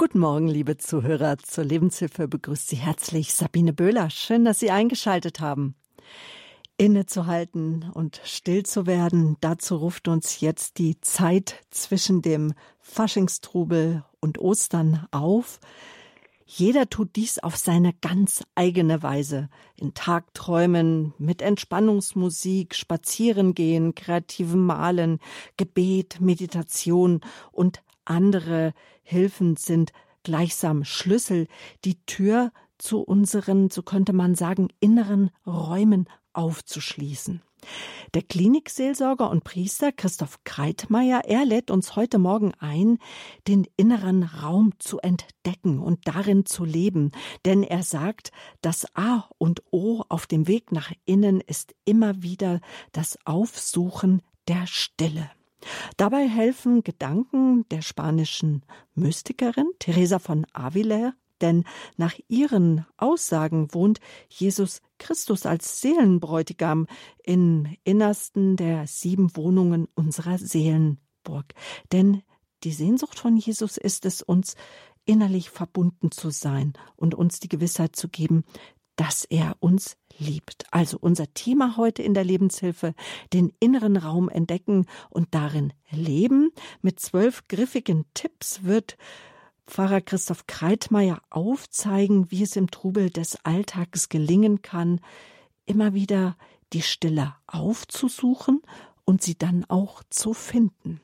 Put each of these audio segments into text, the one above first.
Guten Morgen, liebe Zuhörer. Zur Lebenshilfe begrüßt Sie herzlich Sabine Böhler. Schön, dass Sie eingeschaltet haben. Innezuhalten und still zu werden, dazu ruft uns jetzt die Zeit zwischen dem Faschingstrubel und Ostern auf. Jeder tut dies auf seine ganz eigene Weise. In Tagträumen, mit Entspannungsmusik, Spazierengehen, kreativem Malen, Gebet, Meditation und andere Hilfen sind gleichsam Schlüssel, die Tür zu unseren, so könnte man sagen, inneren Räumen aufzuschließen. Der Klinikseelsorger und Priester Christoph Kreitmeier, er lädt uns heute Morgen ein, den inneren Raum zu entdecken und darin zu leben. Denn er sagt, das A und O auf dem Weg nach innen ist immer wieder das Aufsuchen der Stille. Dabei helfen Gedanken der spanischen Mystikerin Teresa von Avila, denn nach ihren Aussagen wohnt Jesus Christus als Seelenbräutigam im Innersten der sieben Wohnungen unserer Seelenburg. Denn die Sehnsucht von Jesus ist es, uns innerlich verbunden zu sein und uns die Gewissheit zu geben, dass er uns liebt. Also unser Thema heute in der Lebenshilfe, den inneren Raum entdecken und darin leben. Mit zwölf griffigen Tipps wird Pfarrer Christoph Kreitmeier aufzeigen, wie es im Trubel des Alltags gelingen kann, immer wieder die Stille aufzusuchen und sie dann auch zu finden.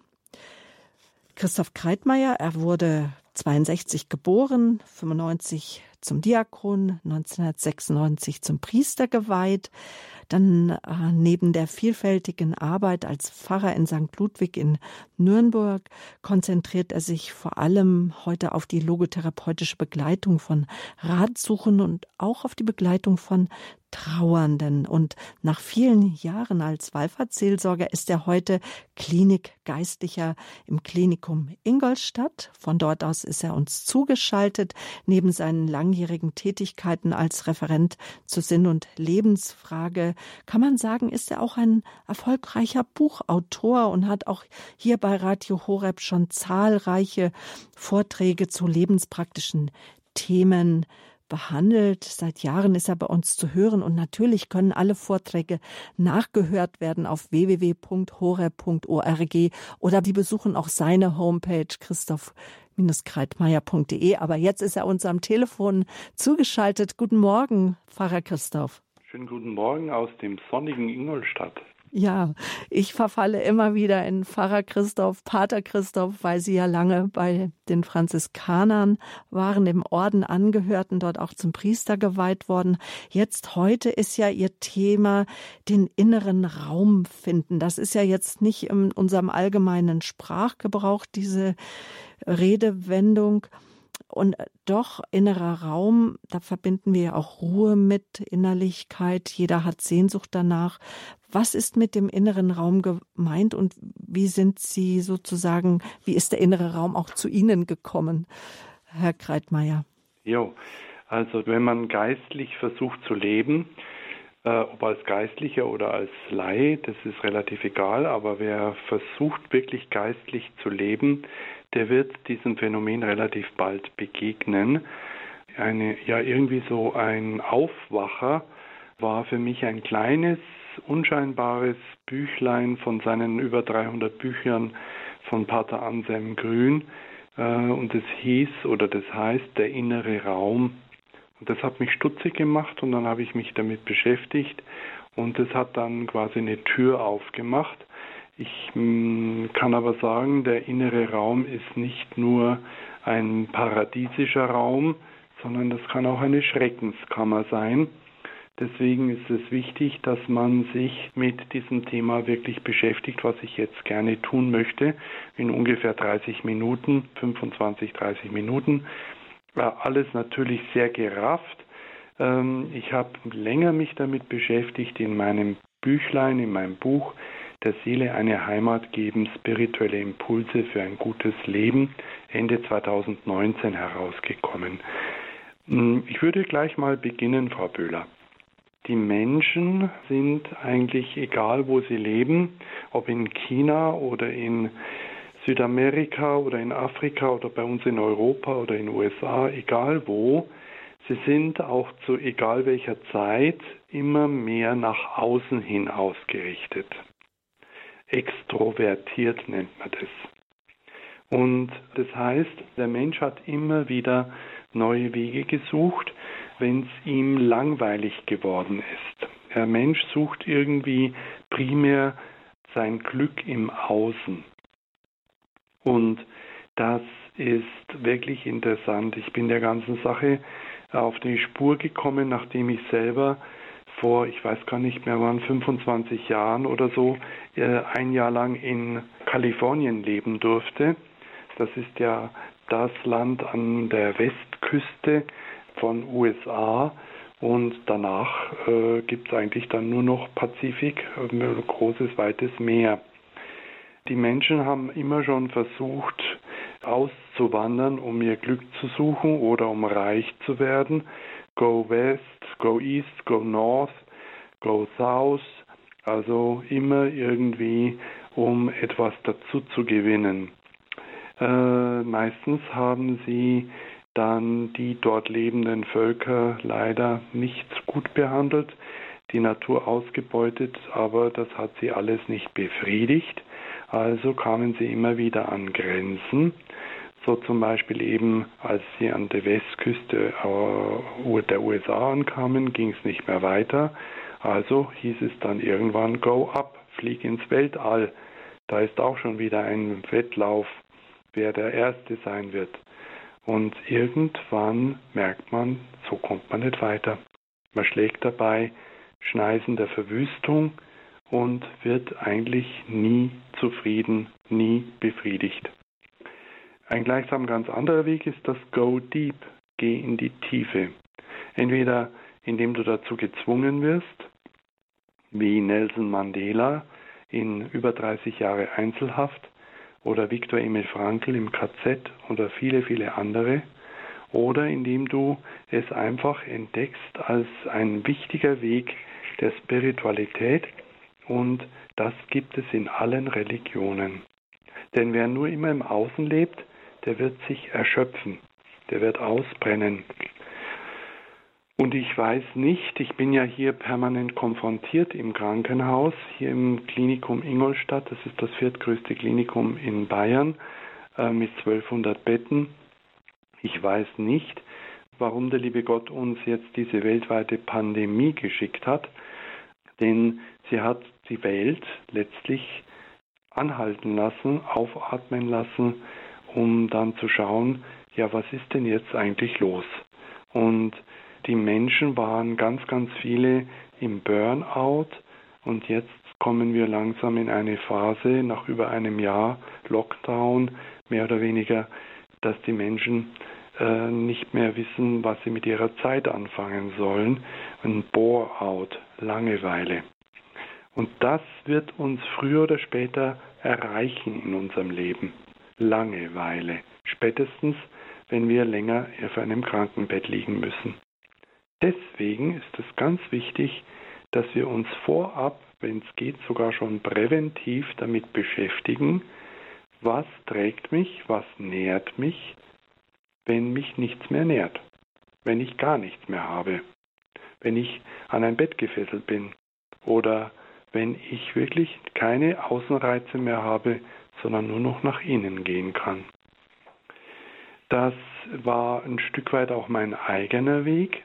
Christoph Kreitmeier, er wurde 62 geboren, 95 zum Diakon, 1996 zum Priester geweiht. Dann äh, neben der vielfältigen Arbeit als Pfarrer in St. Ludwig in Nürnberg konzentriert er sich vor allem heute auf die logotherapeutische Begleitung von Ratsuchen und auch auf die Begleitung von Trauernden. Und nach vielen Jahren als Wallfahrtsseelsorger ist er heute Klinikgeistlicher im Klinikum Ingolstadt. Von dort aus ist er uns zugeschaltet. Neben seinen langjährigen Tätigkeiten als Referent zur Sinn- und Lebensfrage kann man sagen, ist er auch ein erfolgreicher Buchautor und hat auch hier bei Radio Horeb schon zahlreiche Vorträge zu lebenspraktischen Themen behandelt. Seit Jahren ist er bei uns zu hören und natürlich können alle Vorträge nachgehört werden auf www.hore.org oder die besuchen auch seine Homepage christoph-kreitmeier.de. Aber jetzt ist er uns am Telefon zugeschaltet. Guten Morgen, Pfarrer Christoph. Schönen guten Morgen aus dem sonnigen Ingolstadt. Ja, ich verfalle immer wieder in Pfarrer Christoph, Pater Christoph, weil Sie ja lange bei den Franziskanern waren, dem Orden angehörten, dort auch zum Priester geweiht worden. Jetzt heute ist ja Ihr Thema den inneren Raum finden. Das ist ja jetzt nicht in unserem allgemeinen Sprachgebrauch, diese Redewendung. Und doch innerer Raum, da verbinden wir ja auch Ruhe mit, Innerlichkeit. Jeder hat Sehnsucht danach. Was ist mit dem inneren Raum gemeint und wie sind Sie sozusagen, wie ist der innere Raum auch zu Ihnen gekommen, Herr Kreitmeier? Jo, also wenn man geistlich versucht zu leben, äh, ob als Geistlicher oder als Laie, das ist relativ egal, aber wer versucht wirklich geistlich zu leben, der wird diesem Phänomen relativ bald begegnen. Eine, ja, irgendwie so ein Aufwacher war für mich ein kleines unscheinbares Büchlein von seinen über 300 Büchern von Pater Anselm Grün äh, und es hieß oder das heißt der innere Raum. Und das hat mich stutzig gemacht und dann habe ich mich damit beschäftigt und es hat dann quasi eine Tür aufgemacht. Ich mm, kann aber sagen, der innere Raum ist nicht nur ein paradiesischer Raum, sondern das kann auch eine Schreckenskammer sein. Deswegen ist es wichtig, dass man sich mit diesem Thema wirklich beschäftigt, was ich jetzt gerne tun möchte, in ungefähr 30 Minuten, 25, 30 Minuten. Alles natürlich sehr gerafft. Ähm, ich habe länger mich damit beschäftigt in meinem Büchlein, in meinem Buch der Seele eine Heimat geben, spirituelle Impulse für ein gutes Leben, Ende 2019 herausgekommen. Hm, ich würde gleich mal beginnen, Frau Böhler. Die Menschen sind eigentlich egal, wo sie leben, ob in China oder in Südamerika oder in Afrika oder bei uns in Europa oder in den USA, egal wo, sie sind auch zu egal welcher Zeit immer mehr nach außen hin ausgerichtet. Extrovertiert nennt man das. Und das heißt, der Mensch hat immer wieder neue Wege gesucht, wenn es ihm langweilig geworden ist. Der Mensch sucht irgendwie primär sein Glück im Außen. Und das ist wirklich interessant. Ich bin der ganzen Sache auf die Spur gekommen, nachdem ich selber vor, ich weiß gar nicht mehr wann, 25 Jahren oder so, äh, ein Jahr lang in Kalifornien leben durfte. Das ist ja das Land an der Westküste von USA und danach äh, gibt es eigentlich dann nur noch Pazifik, äh, großes, weites Meer. Die Menschen haben immer schon versucht, auszuwandern, um ihr Glück zu suchen oder um reich zu werden. Go West, Go East, Go North, Go South, also immer irgendwie, um etwas dazu zu gewinnen. Äh, meistens haben sie dann die dort lebenden Völker leider nicht gut behandelt, die Natur ausgebeutet, aber das hat sie alles nicht befriedigt. Also kamen sie immer wieder an Grenzen. So zum Beispiel eben, als sie an der Westküste äh, der USA ankamen, ging es nicht mehr weiter. Also hieß es dann irgendwann Go up, flieg ins Weltall. Da ist auch schon wieder ein Wettlauf, wer der Erste sein wird. Und irgendwann merkt man, so kommt man nicht weiter. Man schlägt dabei Schneisen der Verwüstung und wird eigentlich nie zufrieden, nie befriedigt. Ein gleichsam ganz anderer Weg ist das Go Deep, geh in die Tiefe. Entweder indem du dazu gezwungen wirst, wie Nelson Mandela in über 30 Jahre Einzelhaft, oder Viktor Emil Frankl im KZ oder viele, viele andere oder indem du es einfach entdeckst als ein wichtiger Weg der Spiritualität und das gibt es in allen Religionen. Denn wer nur immer im Außen lebt, der wird sich erschöpfen, der wird ausbrennen, und ich weiß nicht, ich bin ja hier permanent konfrontiert im Krankenhaus, hier im Klinikum Ingolstadt, das ist das viertgrößte Klinikum in Bayern äh, mit 1200 Betten. Ich weiß nicht, warum der liebe Gott uns jetzt diese weltweite Pandemie geschickt hat, denn sie hat die Welt letztlich anhalten lassen, aufatmen lassen, um dann zu schauen, ja, was ist denn jetzt eigentlich los? Und die Menschen waren ganz, ganz viele im Burnout und jetzt kommen wir langsam in eine Phase nach über einem Jahr Lockdown, mehr oder weniger, dass die Menschen äh, nicht mehr wissen, was sie mit ihrer Zeit anfangen sollen. Ein Bore-out, Langeweile. Und das wird uns früher oder später erreichen in unserem Leben. Langeweile. Spätestens, wenn wir länger auf einem Krankenbett liegen müssen. Deswegen ist es ganz wichtig, dass wir uns vorab, wenn es geht, sogar schon präventiv damit beschäftigen, was trägt mich, was nährt mich, wenn mich nichts mehr nährt, wenn ich gar nichts mehr habe, wenn ich an ein Bett gefesselt bin oder wenn ich wirklich keine Außenreize mehr habe, sondern nur noch nach innen gehen kann. Das war ein Stück weit auch mein eigener Weg,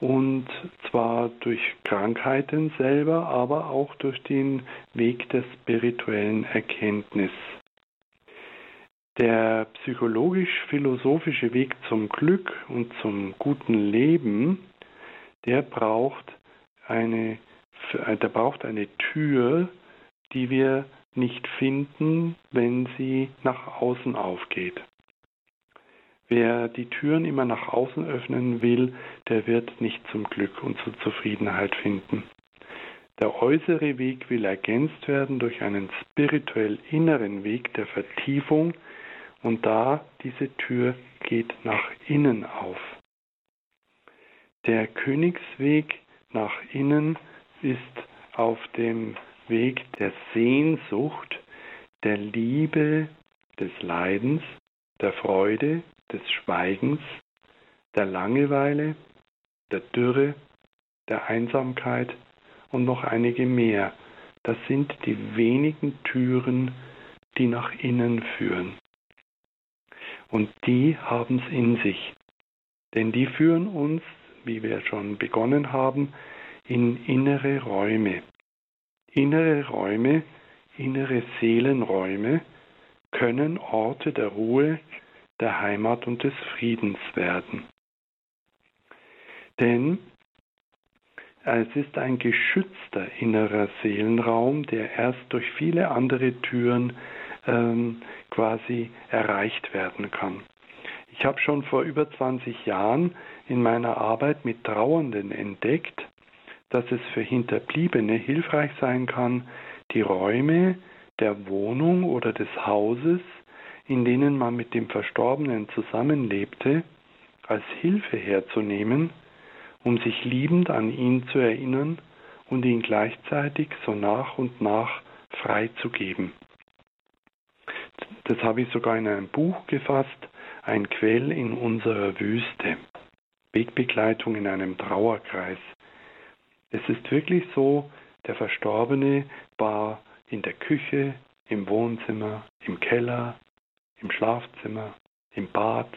und zwar durch Krankheiten selber, aber auch durch den Weg der spirituellen Erkenntnis. Der psychologisch-philosophische Weg zum Glück und zum guten Leben, der braucht eine, der braucht eine Tür, die wir nicht finden, wenn sie nach außen aufgeht. Wer die Türen immer nach außen öffnen will, der wird nicht zum Glück und zur Zufriedenheit finden. Der äußere Weg will ergänzt werden durch einen spirituell inneren Weg der Vertiefung und da diese Tür geht nach innen auf. Der Königsweg nach innen ist auf dem Weg der Sehnsucht, der Liebe, des Leidens, der Freude, des Schweigens, der Langeweile, der Dürre, der Einsamkeit und noch einige mehr. Das sind die wenigen Türen, die nach innen führen. Und die haben es in sich. Denn die führen uns, wie wir schon begonnen haben, in innere Räume. Innere Räume, innere Seelenräume können Orte der Ruhe, der Heimat und des Friedens werden. Denn es ist ein geschützter innerer Seelenraum, der erst durch viele andere Türen ähm, quasi erreicht werden kann. Ich habe schon vor über 20 Jahren in meiner Arbeit mit Trauernden entdeckt, dass es für Hinterbliebene hilfreich sein kann, die Räume der Wohnung oder des Hauses, in denen man mit dem Verstorbenen zusammenlebte, als Hilfe herzunehmen, um sich liebend an ihn zu erinnern und ihn gleichzeitig so nach und nach freizugeben. Das habe ich sogar in einem Buch gefasst, ein Quell in unserer Wüste. Wegbegleitung in einem Trauerkreis. Es ist wirklich so, der Verstorbene war in der Küche, im Wohnzimmer, im Keller, im Schlafzimmer, im Bad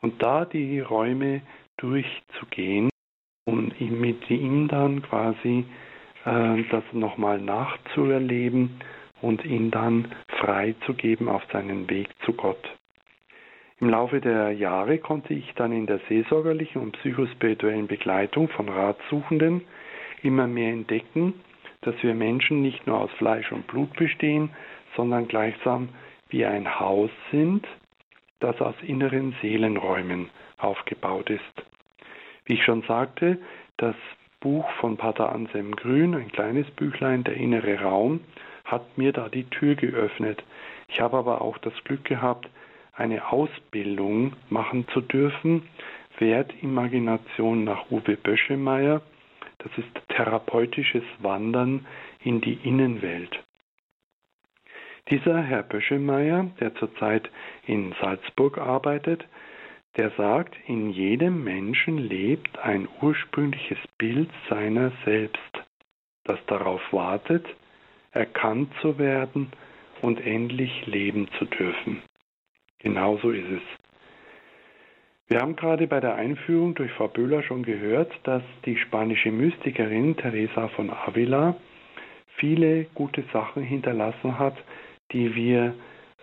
und da die Räume durchzugehen und mit ihm dann quasi äh, das nochmal nachzuerleben und ihn dann freizugeben auf seinen Weg zu Gott. Im Laufe der Jahre konnte ich dann in der seelsorgerlichen und psychospirituellen Begleitung von Ratsuchenden immer mehr entdecken, dass wir Menschen nicht nur aus Fleisch und Blut bestehen, sondern gleichsam wie ein Haus sind, das aus inneren Seelenräumen aufgebaut ist. Wie ich schon sagte, das Buch von Pater Anselm Grün, ein kleines Büchlein, der innere Raum, hat mir da die Tür geöffnet. Ich habe aber auch das Glück gehabt, eine Ausbildung machen zu dürfen, Wertimagination nach Uwe Böschemeyer. Das ist therapeutisches Wandern in die Innenwelt. Dieser Herr Böschemeyer, der zurzeit in Salzburg arbeitet, der sagt, in jedem Menschen lebt ein ursprüngliches Bild seiner selbst, das darauf wartet, erkannt zu werden und endlich leben zu dürfen. Genauso ist es. Wir haben gerade bei der Einführung durch Frau Böhler schon gehört, dass die spanische Mystikerin Teresa von Avila viele gute Sachen hinterlassen hat, die wir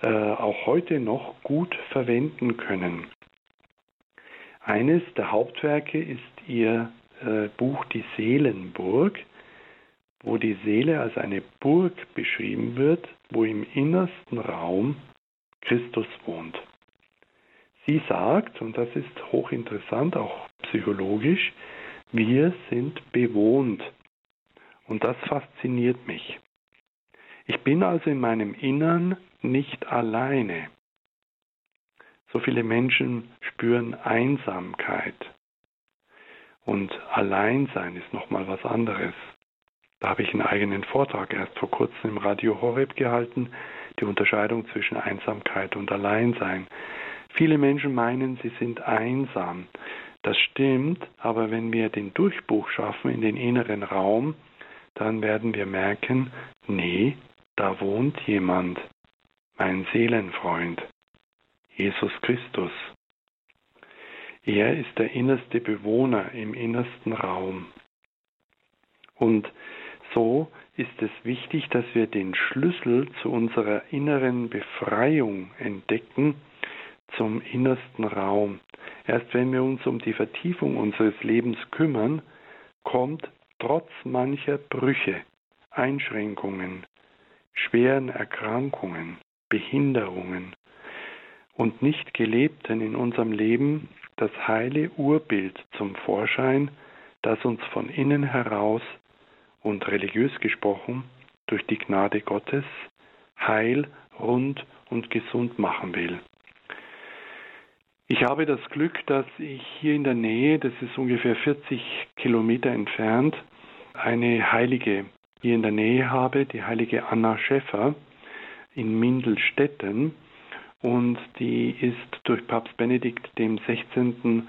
äh, auch heute noch gut verwenden können. Eines der Hauptwerke ist ihr äh, Buch Die Seelenburg, wo die Seele als eine Burg beschrieben wird, wo im innersten Raum Christus wohnt. Sie sagt, und das ist hochinteressant, auch psychologisch, wir sind bewohnt. Und das fasziniert mich. Ich bin also in meinem Innern nicht alleine. So viele Menschen spüren Einsamkeit. Und Alleinsein ist nochmal was anderes. Da habe ich einen eigenen Vortrag erst vor kurzem im Radio Horeb gehalten, die Unterscheidung zwischen Einsamkeit und Alleinsein. Viele Menschen meinen, sie sind einsam. Das stimmt, aber wenn wir den Durchbruch schaffen in den inneren Raum, dann werden wir merken, nee, da wohnt jemand, mein Seelenfreund, Jesus Christus. Er ist der innerste Bewohner im innersten Raum. Und so ist es wichtig, dass wir den Schlüssel zu unserer inneren Befreiung entdecken, zum innersten Raum. Erst wenn wir uns um die Vertiefung unseres Lebens kümmern, kommt trotz mancher Brüche, Einschränkungen, schweren Erkrankungen, Behinderungen und nicht gelebten in unserem Leben das heile Urbild zum Vorschein, das uns von innen heraus und religiös gesprochen durch die Gnade Gottes heil, rund und gesund machen will. Ich habe das Glück, dass ich hier in der Nähe, das ist ungefähr 40 Kilometer entfernt, eine Heilige hier in der Nähe habe, die heilige Anna Schäffer in Mindelstetten. und die ist durch Papst Benedikt dem 16.,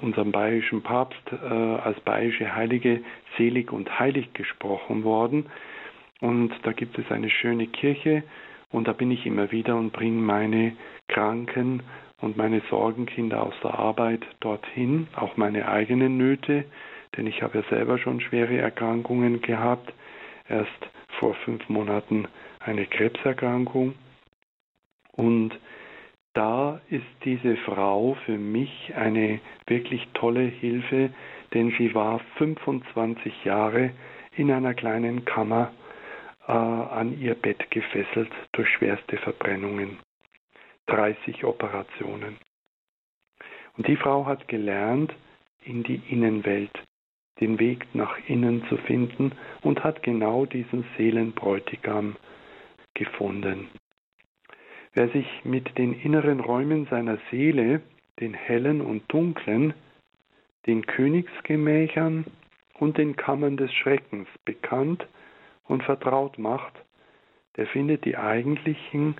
unserem bayerischen Papst, äh, als bayerische Heilige selig und heilig gesprochen worden. Und da gibt es eine schöne Kirche und da bin ich immer wieder und bringe meine Kranken und meine Sorgenkinder aus der Arbeit dorthin, auch meine eigenen Nöte, denn ich habe ja selber schon schwere Erkrankungen gehabt, erst vor fünf Monaten eine Krebserkrankung. Und da ist diese Frau für mich eine wirklich tolle Hilfe, denn sie war 25 Jahre in einer kleinen Kammer äh, an ihr Bett gefesselt durch schwerste Verbrennungen. 30 Operationen. Und die Frau hat gelernt, in die Innenwelt den Weg nach innen zu finden und hat genau diesen Seelenbräutigam gefunden. Wer sich mit den inneren Räumen seiner Seele, den hellen und dunklen, den Königsgemächern und den Kammern des Schreckens bekannt und vertraut macht, der findet die eigentlichen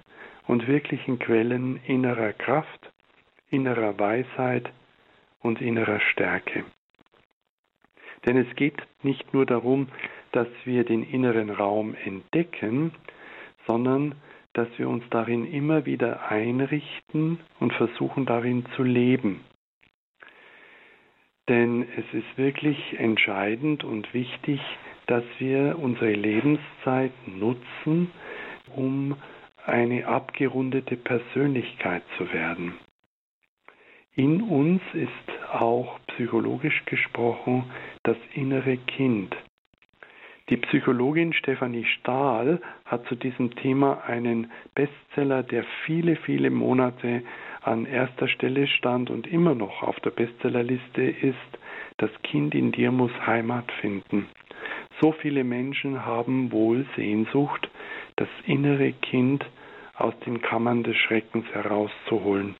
und wirklichen Quellen innerer Kraft, innerer Weisheit und innerer Stärke. Denn es geht nicht nur darum, dass wir den inneren Raum entdecken, sondern dass wir uns darin immer wieder einrichten und versuchen darin zu leben. Denn es ist wirklich entscheidend und wichtig, dass wir unsere Lebenszeit nutzen, um eine abgerundete Persönlichkeit zu werden. In uns ist auch psychologisch gesprochen das innere Kind. Die Psychologin Stefanie Stahl hat zu diesem Thema einen Bestseller, der viele, viele Monate an erster Stelle stand und immer noch auf der Bestsellerliste ist, Das Kind in dir muss Heimat finden. So viele Menschen haben wohl Sehnsucht, das innere Kind aus den Kammern des Schreckens herauszuholen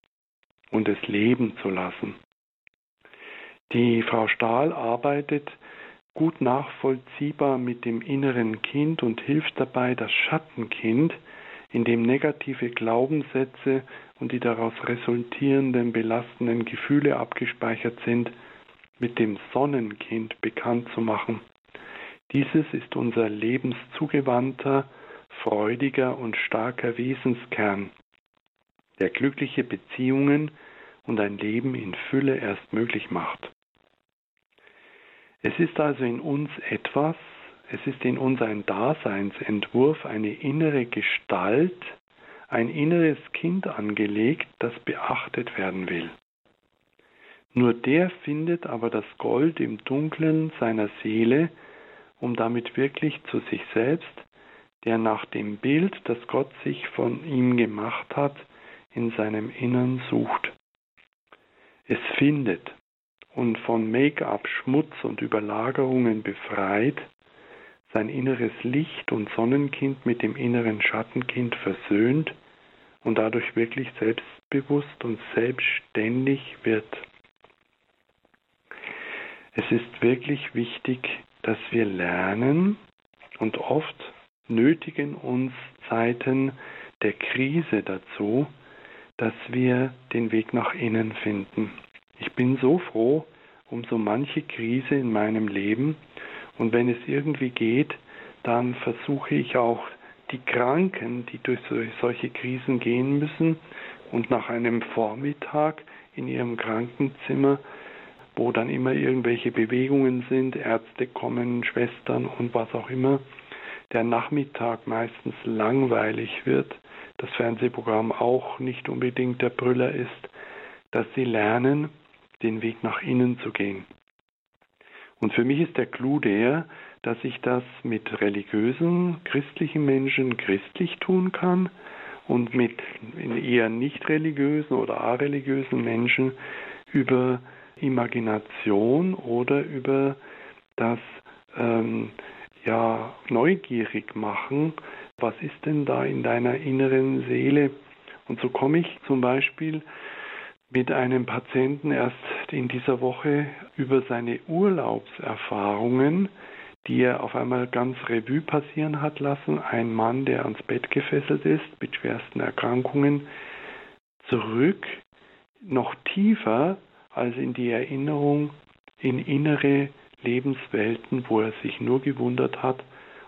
und es leben zu lassen. Die Frau Stahl arbeitet gut nachvollziehbar mit dem inneren Kind und hilft dabei, das Schattenkind, in dem negative Glaubenssätze und die daraus resultierenden belastenden Gefühle abgespeichert sind, mit dem Sonnenkind bekannt zu machen. Dieses ist unser lebenszugewandter, freudiger und starker Wesenskern, der glückliche Beziehungen und ein Leben in Fülle erst möglich macht. Es ist also in uns etwas, es ist in uns ein Daseinsentwurf, eine innere Gestalt, ein inneres Kind angelegt, das beachtet werden will. Nur der findet aber das Gold im Dunkeln seiner Seele, um damit wirklich zu sich selbst, der nach dem Bild, das Gott sich von ihm gemacht hat, in seinem Innern sucht. Es findet und von Make-up, Schmutz und Überlagerungen befreit, sein inneres Licht und Sonnenkind mit dem inneren Schattenkind versöhnt und dadurch wirklich selbstbewusst und selbstständig wird. Es ist wirklich wichtig, dass wir lernen und oft nötigen uns Zeiten der Krise dazu, dass wir den Weg nach innen finden. Ich bin so froh um so manche Krise in meinem Leben. Und wenn es irgendwie geht, dann versuche ich auch die Kranken, die durch solche Krisen gehen müssen und nach einem Vormittag in ihrem Krankenzimmer, wo dann immer irgendwelche Bewegungen sind, Ärzte kommen, Schwestern und was auch immer, der Nachmittag meistens langweilig wird, das Fernsehprogramm auch nicht unbedingt der Brüller ist, dass sie lernen, den Weg nach innen zu gehen. Und für mich ist der Clou der, dass ich das mit religiösen, christlichen Menschen christlich tun kann und mit eher nicht religiösen oder areligiösen Menschen über Imagination oder über das ähm, ja neugierig machen, was ist denn da in deiner inneren Seele? Und so komme ich zum Beispiel mit einem Patienten erst in dieser Woche über seine Urlaubserfahrungen, die er auf einmal ganz Revue passieren hat lassen. Ein Mann, der ans Bett gefesselt ist mit schwersten Erkrankungen, zurück, noch tiefer als in die Erinnerung in innere Lebenswelten, wo er sich nur gewundert hat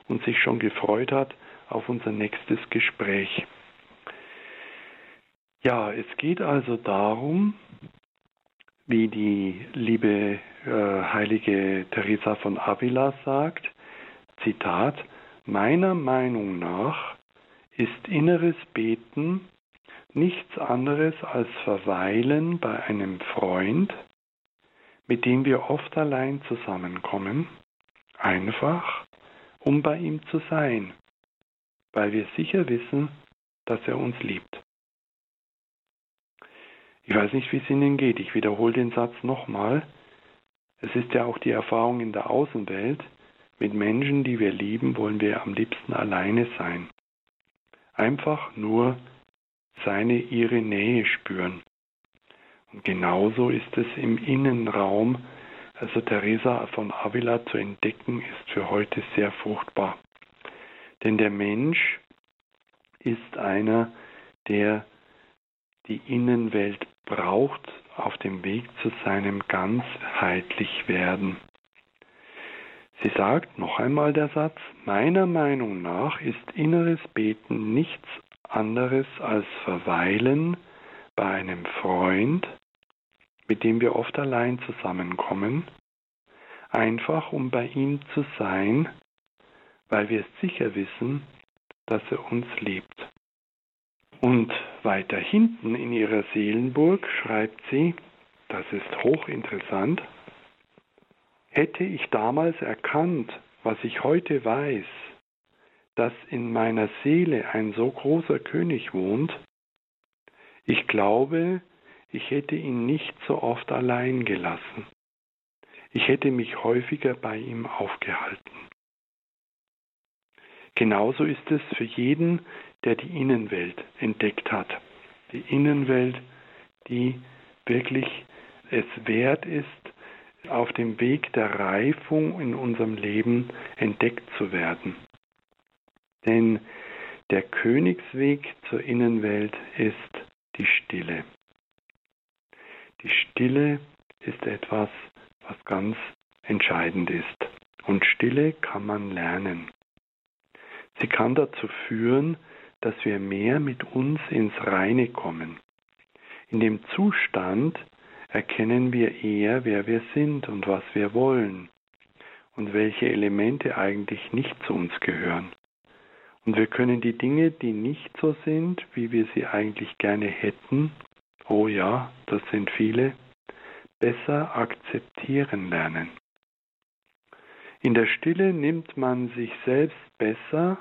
und sich schon gefreut hat auf unser nächstes Gespräch. Ja, es geht also darum, wie die liebe äh, heilige Teresa von Avila sagt, Zitat, meiner Meinung nach ist inneres Beten nichts anderes als Verweilen bei einem Freund, mit dem wir oft allein zusammenkommen, einfach um bei ihm zu sein, weil wir sicher wissen, dass er uns liebt. Ich weiß nicht, wie es Ihnen geht. Ich wiederhole den Satz nochmal. Es ist ja auch die Erfahrung in der Außenwelt. Mit Menschen, die wir lieben, wollen wir am liebsten alleine sein. Einfach nur seine, ihre Nähe spüren. Und genauso ist es im Innenraum, also Teresa von Avila zu entdecken, ist für heute sehr fruchtbar. Denn der Mensch ist einer, der die Innenwelt braucht auf dem Weg zu seinem Ganzheitlichwerden. Sie sagt noch einmal der Satz, meiner Meinung nach ist inneres Beten nichts anderes als Verweilen bei einem Freund, mit dem wir oft allein zusammenkommen, einfach um bei ihm zu sein, weil wir sicher wissen, dass er uns liebt. Und weiter hinten in ihrer Seelenburg schreibt sie, das ist hochinteressant, hätte ich damals erkannt, was ich heute weiß, dass in meiner Seele ein so großer König wohnt, ich glaube, ich hätte ihn nicht so oft allein gelassen. Ich hätte mich häufiger bei ihm aufgehalten. Genauso ist es für jeden, der die Innenwelt entdeckt hat. Die Innenwelt, die wirklich es wert ist, auf dem Weg der Reifung in unserem Leben entdeckt zu werden. Denn der Königsweg zur Innenwelt ist die Stille. Die Stille ist etwas, was ganz entscheidend ist. Und Stille kann man lernen. Sie kann dazu führen, dass wir mehr mit uns ins Reine kommen. In dem Zustand erkennen wir eher, wer wir sind und was wir wollen und welche Elemente eigentlich nicht zu uns gehören. Und wir können die Dinge, die nicht so sind, wie wir sie eigentlich gerne hätten, oh ja, das sind viele, besser akzeptieren lernen. In der Stille nimmt man sich selbst besser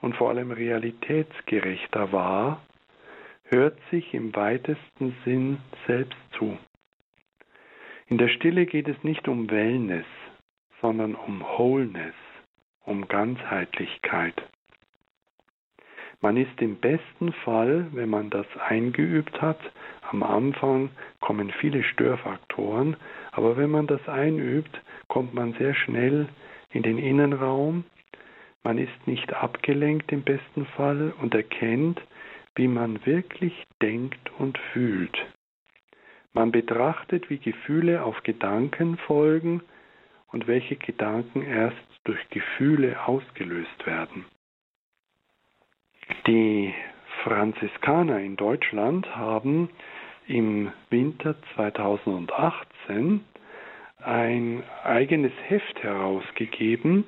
und vor allem realitätsgerechter wahr, hört sich im weitesten Sinn selbst zu. In der Stille geht es nicht um Wellness, sondern um Wholeness, um Ganzheitlichkeit. Man ist im besten Fall, wenn man das eingeübt hat, am Anfang kommen viele Störfaktoren, aber wenn man das einübt, kommt man sehr schnell in den Innenraum man ist nicht abgelenkt im besten Fall und erkennt, wie man wirklich denkt und fühlt. Man betrachtet, wie Gefühle auf Gedanken folgen und welche Gedanken erst durch Gefühle ausgelöst werden. Die Franziskaner in Deutschland haben im Winter 2018 ein eigenes Heft herausgegeben,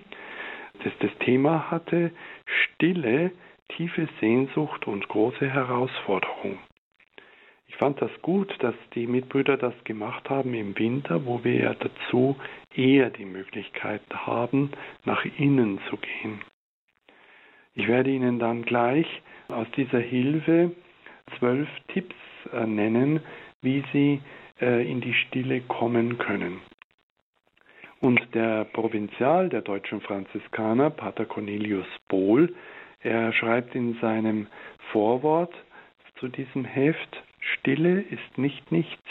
das das Thema hatte, Stille, tiefe Sehnsucht und große Herausforderung. Ich fand das gut, dass die Mitbrüder das gemacht haben im Winter, wo wir ja dazu eher die Möglichkeit haben, nach innen zu gehen. Ich werde Ihnen dann gleich aus dieser Hilfe zwölf Tipps äh, nennen, wie Sie äh, in die Stille kommen können. Und der Provinzial der deutschen Franziskaner, Pater Cornelius Bohl, er schreibt in seinem Vorwort zu diesem Heft, Stille ist nicht nichts.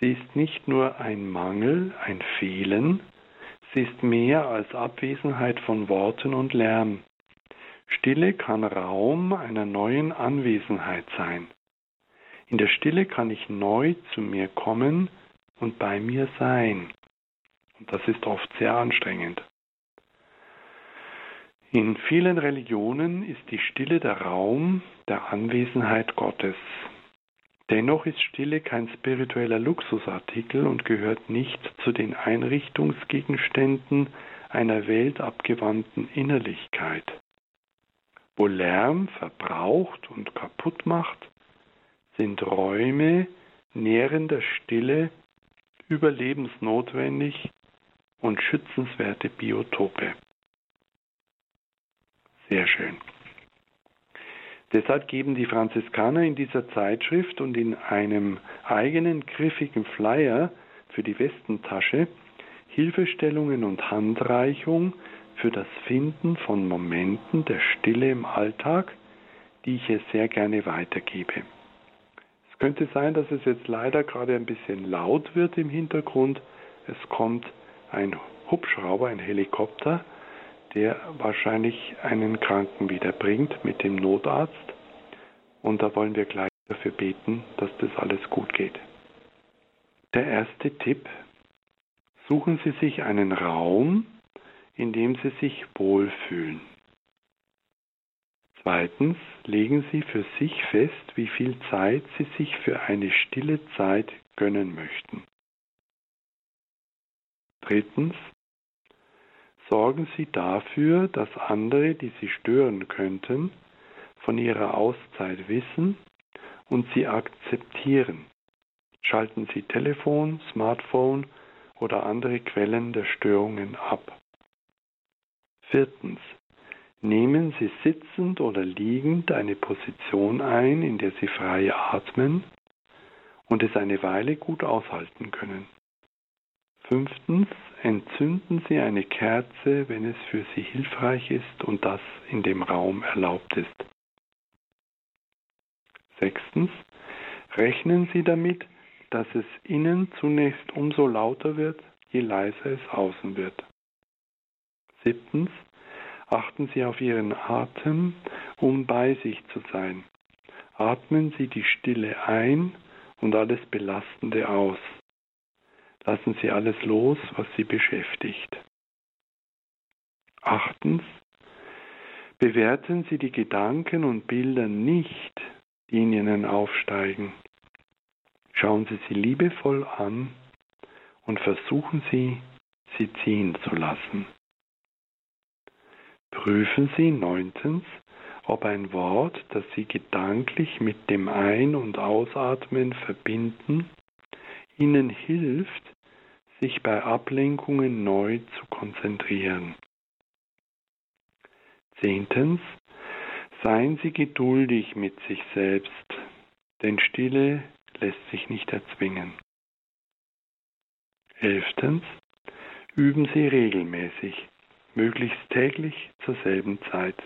Sie ist nicht nur ein Mangel, ein Fehlen, sie ist mehr als Abwesenheit von Worten und Lärm. Stille kann Raum einer neuen Anwesenheit sein. In der Stille kann ich neu zu mir kommen und bei mir sein. Das ist oft sehr anstrengend. In vielen Religionen ist die Stille der Raum der Anwesenheit Gottes. Dennoch ist Stille kein spiritueller Luxusartikel und gehört nicht zu den Einrichtungsgegenständen einer weltabgewandten Innerlichkeit. Wo Lärm verbraucht und kaputt macht, sind Räume nährender Stille überlebensnotwendig und schützenswerte Biotope. Sehr schön. Deshalb geben die Franziskaner in dieser Zeitschrift und in einem eigenen griffigen Flyer für die Westentasche Hilfestellungen und Handreichung für das Finden von Momenten der Stille im Alltag, die ich es sehr gerne weitergebe. Es könnte sein, dass es jetzt leider gerade ein bisschen laut wird im Hintergrund. Es kommt ein Hubschrauber, ein Helikopter der wahrscheinlich einen Kranken wiederbringt mit dem Notarzt. Und da wollen wir gleich dafür beten, dass das alles gut geht. Der erste Tipp. Suchen Sie sich einen Raum, in dem Sie sich wohlfühlen. Zweitens, legen Sie für sich fest, wie viel Zeit Sie sich für eine stille Zeit gönnen möchten. Drittens, sorgen Sie dafür, dass andere, die Sie stören könnten, von Ihrer Auszeit wissen und Sie akzeptieren. Schalten Sie Telefon, Smartphone oder andere Quellen der Störungen ab. Viertens. Nehmen Sie sitzend oder liegend eine Position ein, in der Sie frei atmen und es eine Weile gut aushalten können. Fünftens, entzünden Sie eine Kerze, wenn es für Sie hilfreich ist und das in dem Raum erlaubt ist. Sechstens, rechnen Sie damit, dass es innen zunächst umso lauter wird, je leiser es außen wird. Siebtens, achten Sie auf Ihren Atem, um bei sich zu sein. Atmen Sie die Stille ein und alles Belastende aus. Lassen Sie alles los, was Sie beschäftigt. Achtens, bewerten Sie die Gedanken und Bilder nicht, die in Ihnen aufsteigen. Schauen Sie sie liebevoll an und versuchen Sie, sie ziehen zu lassen. Prüfen Sie neuntens, ob ein Wort, das Sie gedanklich mit dem Ein- und Ausatmen verbinden, Ihnen hilft, sich bei Ablenkungen neu zu konzentrieren. Zehntens, seien Sie geduldig mit sich selbst, denn Stille lässt sich nicht erzwingen. Elftens, üben Sie regelmäßig, möglichst täglich zur selben Zeit.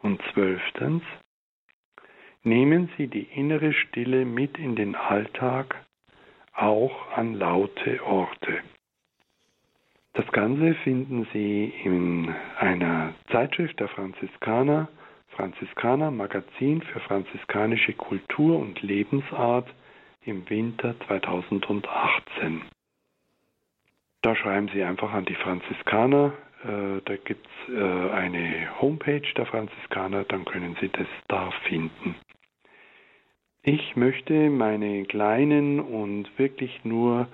Und zwölftens, nehmen Sie die innere Stille mit in den Alltag auch an laute Orte. Das Ganze finden Sie in einer Zeitschrift der Franziskaner, Franziskaner Magazin für franziskanische Kultur und Lebensart im Winter 2018. Da schreiben Sie einfach an die Franziskaner, äh, da gibt es äh, eine Homepage der Franziskaner, dann können Sie das da finden. Ich möchte meine kleinen und wirklich nur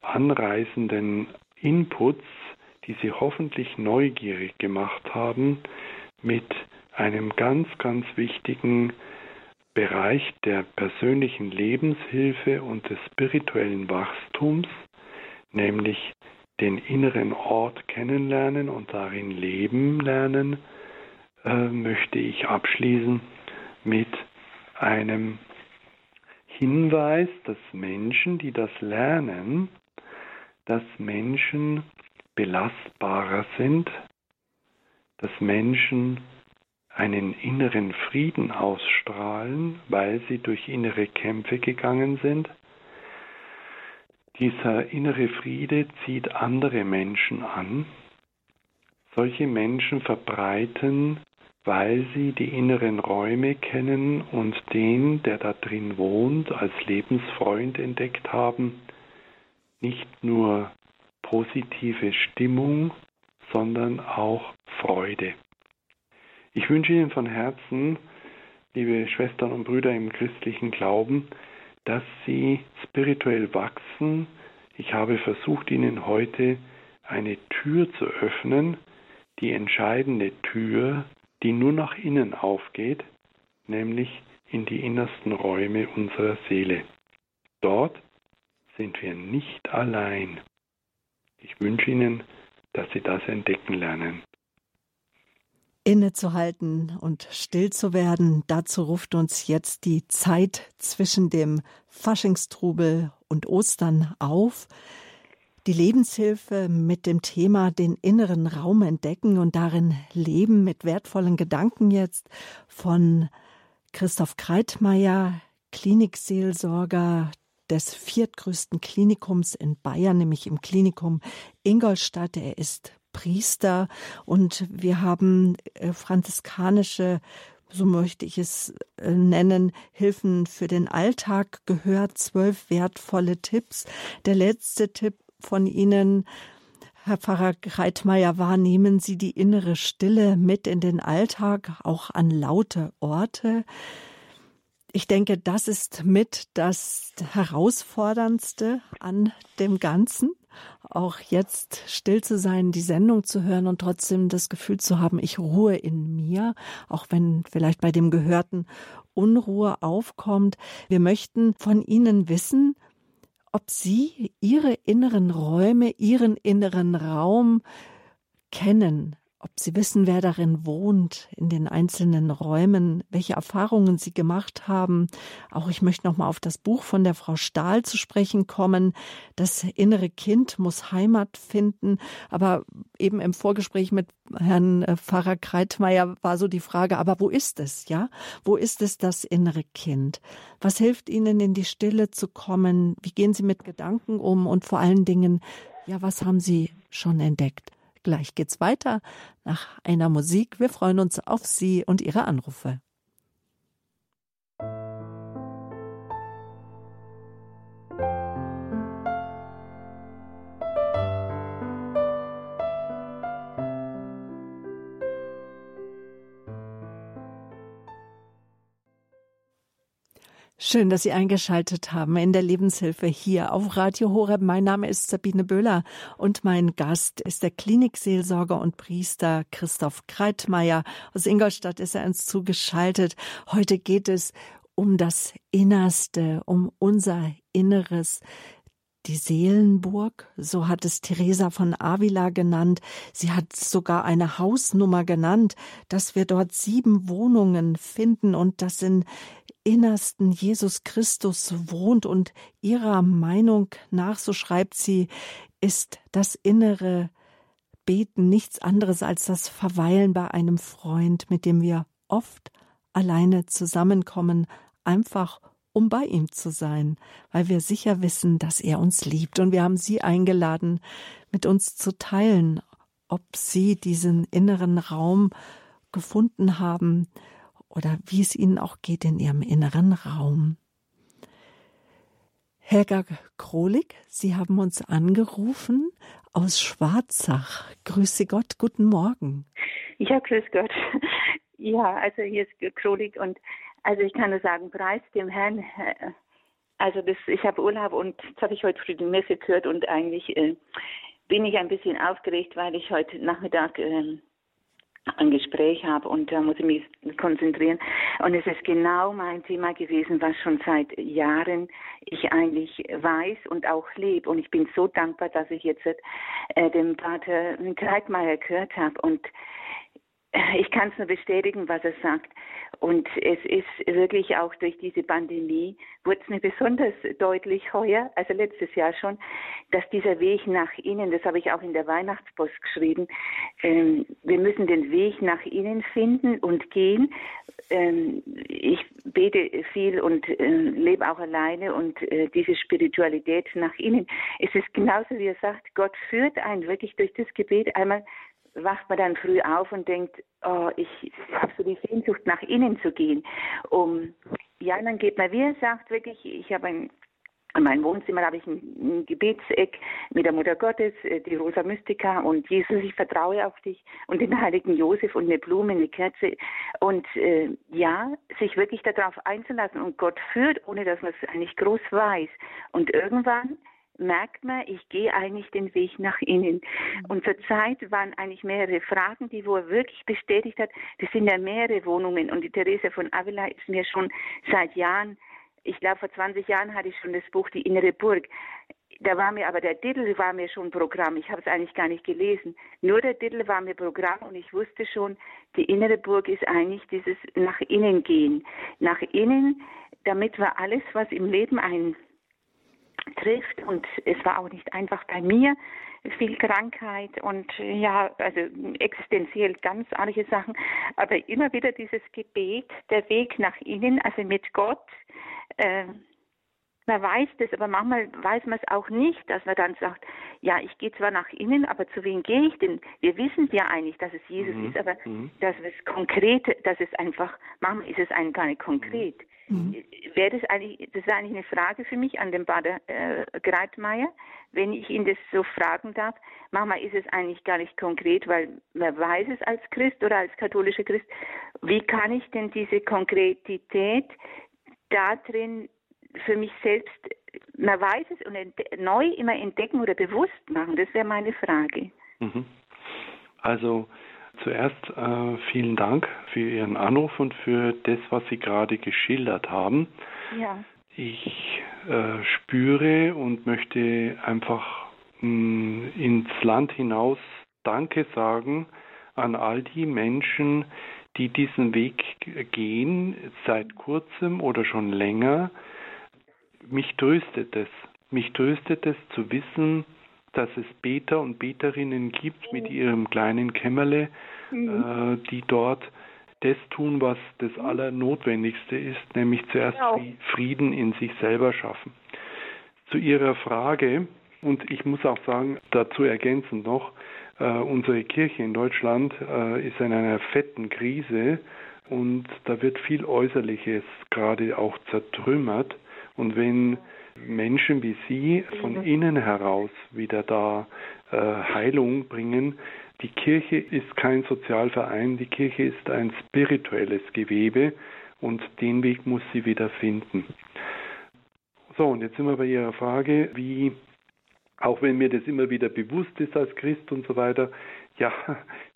anreißenden Inputs, die Sie hoffentlich neugierig gemacht haben, mit einem ganz, ganz wichtigen Bereich der persönlichen Lebenshilfe und des spirituellen Wachstums, nämlich den inneren Ort kennenlernen und darin leben lernen, äh, möchte ich abschließen mit einem Hinweis, dass Menschen, die das lernen, dass Menschen belastbarer sind, dass Menschen einen inneren Frieden ausstrahlen, weil sie durch innere Kämpfe gegangen sind. Dieser innere Friede zieht andere Menschen an. Solche Menschen verbreiten weil sie die inneren Räume kennen und den, der da drin wohnt, als Lebensfreund entdeckt haben, nicht nur positive Stimmung, sondern auch Freude. Ich wünsche Ihnen von Herzen, liebe Schwestern und Brüder im christlichen Glauben, dass Sie spirituell wachsen. Ich habe versucht, Ihnen heute eine Tür zu öffnen, die entscheidende Tür, die nur nach innen aufgeht, nämlich in die innersten Räume unserer Seele. Dort sind wir nicht allein. Ich wünsche Ihnen, dass Sie das entdecken lernen. Innezuhalten und still zu werden, dazu ruft uns jetzt die Zeit zwischen dem Faschingstrubel und Ostern auf. Die Lebenshilfe mit dem Thema den inneren Raum entdecken und darin leben mit wertvollen Gedanken jetzt von Christoph Kreitmeier, Klinikseelsorger des viertgrößten Klinikums in Bayern, nämlich im Klinikum Ingolstadt. Er ist Priester und wir haben äh, franziskanische so möchte ich es äh, nennen, Hilfen für den Alltag gehört, zwölf wertvolle Tipps. Der letzte Tipp von Ihnen, Herr Pfarrer Greitmeier, war, nehmen Sie die innere Stille mit in den Alltag, auch an laute Orte. Ich denke, das ist mit das Herausforderndste an dem Ganzen. Auch jetzt still zu sein, die Sendung zu hören und trotzdem das Gefühl zu haben, ich ruhe in mir, auch wenn vielleicht bei dem Gehörten Unruhe aufkommt. Wir möchten von Ihnen wissen, ob Sie Ihre inneren Räume, Ihren inneren Raum kennen, ob Sie wissen, wer darin wohnt, in den einzelnen Räumen, welche Erfahrungen Sie gemacht haben. Auch ich möchte noch mal auf das Buch von der Frau Stahl zu sprechen kommen. Das innere Kind muss Heimat finden. Aber eben im Vorgespräch mit Herrn äh, Pfarrer Kreitmeier war so die Frage, aber wo ist es, ja? Wo ist es das innere Kind? Was hilft Ihnen in die Stille zu kommen? Wie gehen Sie mit Gedanken um? Und vor allen Dingen, ja, was haben Sie schon entdeckt? Gleich geht's weiter nach einer Musik. Wir freuen uns auf Sie und Ihre Anrufe. Schön, dass Sie eingeschaltet haben in der Lebenshilfe hier auf Radio Horeb. Mein Name ist Sabine Böhler und mein Gast ist der Klinikseelsorger und Priester Christoph Kreitmeier. Aus Ingolstadt ist er uns zugeschaltet. Heute geht es um das Innerste, um unser Inneres. Die Seelenburg, so hat es Teresa von Avila genannt. Sie hat sogar eine Hausnummer genannt, dass wir dort sieben Wohnungen finden und das sind Innersten Jesus Christus wohnt und ihrer Meinung nach, so schreibt sie, ist das innere Beten nichts anderes als das Verweilen bei einem Freund, mit dem wir oft alleine zusammenkommen, einfach um bei ihm zu sein, weil wir sicher wissen, dass er uns liebt. Und wir haben Sie eingeladen, mit uns zu teilen, ob Sie diesen inneren Raum gefunden haben, oder wie es Ihnen auch geht in Ihrem inneren Raum. Helga Krolik, Sie haben uns angerufen aus Schwarzach. Grüße Gott, guten Morgen. Ja, grüß Gott. Ja, also hier ist Krolik und also ich kann nur sagen, preis dem Herrn. Äh, also das, ich habe Urlaub und jetzt habe ich heute früh die Messe gehört und eigentlich äh, bin ich ein bisschen aufgeregt, weil ich heute Nachmittag äh, ein Gespräch habe und da muss ich mich konzentrieren. Und es ist genau mein Thema gewesen, was schon seit Jahren ich eigentlich weiß und auch lebe. Und ich bin so dankbar, dass ich jetzt äh, den Pater Kreitmeier gehört habe. Und ich kann es nur bestätigen, was er sagt. Und es ist wirklich auch durch diese Pandemie, wurde es mir besonders deutlich heuer, also letztes Jahr schon, dass dieser Weg nach innen, das habe ich auch in der Weihnachtspost geschrieben, ähm, wir müssen den Weg nach innen finden und gehen. Ähm, ich bete viel und äh, lebe auch alleine und äh, diese Spiritualität nach innen. Es ist genauso, wie er sagt, Gott führt einen wirklich durch das Gebet einmal wacht man dann früh auf und denkt, oh, ich habe so die Sehnsucht nach innen zu gehen. Um, ja, dann geht man, wie er sagt, wirklich, ich habe ein in meinem Wohnzimmer habe ich ein, ein, Gebetseck mit der Mutter Gottes, äh, die Rosa Mystica und Jesus, ich vertraue auf dich und den heiligen Josef und eine Blume, eine Kerze. Und äh, ja, sich wirklich darauf einzulassen und Gott führt, ohne dass man es eigentlich groß weiß. Und irgendwann merkt man, ich gehe eigentlich den Weg nach innen. Mhm. Und zur Zeit waren eigentlich mehrere Fragen, die wo er wirklich bestätigt hat. Das sind ja mehrere Wohnungen und die Therese von Avila ist mir schon seit Jahren, ich glaube vor 20 Jahren hatte ich schon das Buch Die innere Burg. Da war mir aber der Titel war mir schon Programm. Ich habe es eigentlich gar nicht gelesen. Nur der Titel war mir Programm und ich wusste schon, die innere Burg ist eigentlich dieses nach innen gehen. Nach innen, damit wir alles, was im Leben ein trifft. Und es war auch nicht einfach bei mir viel Krankheit und ja, also existenziell ganz arge Sachen. Aber immer wieder dieses Gebet, der Weg nach innen, also mit Gott. Äh, man weiß das, aber manchmal weiß man es auch nicht, dass man dann sagt, ja, ich gehe zwar nach innen, aber zu wem gehe ich denn? Wir wissen ja eigentlich, dass es Jesus mhm. ist, aber mhm. dass es konkret, dass es einfach, manchmal ist es einem gar nicht konkret. Mhm. Wäre das eigentlich, das wäre eigentlich eine Frage für mich an den Bader äh, Greitmeier, wenn ich ihn das so fragen darf. Manchmal ist es eigentlich gar nicht konkret, weil man weiß es als Christ oder als katholischer Christ. Wie kann ich denn diese Konkretität da drin für mich selbst, man weiß es und neu immer entdecken oder bewusst machen? Das wäre meine Frage. Mhm. Also zuerst äh, vielen Dank für Ihren Anruf und für das, was Sie gerade geschildert haben. Ja. Ich äh, spüre und möchte einfach mh, hm, ins Land hinaus Danke sagen an all die Menschen, die diesen Weg gehen, seit kurzem oder schon länger, mich tröstet es. Mich tröstet es zu wissen, dass es Beter und Beterinnen gibt mit ihrem kleinen Kämmerle, mhm. äh, die dort das tun, was das Allernotwendigste ist, nämlich zuerst genau. Frieden in sich selber schaffen. Zu Ihrer Frage, und ich muss auch sagen, dazu ergänzend noch, äh, unsere Kirche in Deutschland äh, ist in einer fetten Krise und da wird viel Äußerliches gerade auch zertrümmert. Und wenn Menschen wie Sie von mhm. innen heraus wieder da äh, Heilung bringen, die Kirche ist kein Sozialverein, die Kirche ist ein spirituelles Gewebe und den Weg muss sie wieder finden. So, und jetzt sind wir bei Ihrer Frage, wie, auch wenn mir das immer wieder bewusst ist als Christ und so weiter, ja,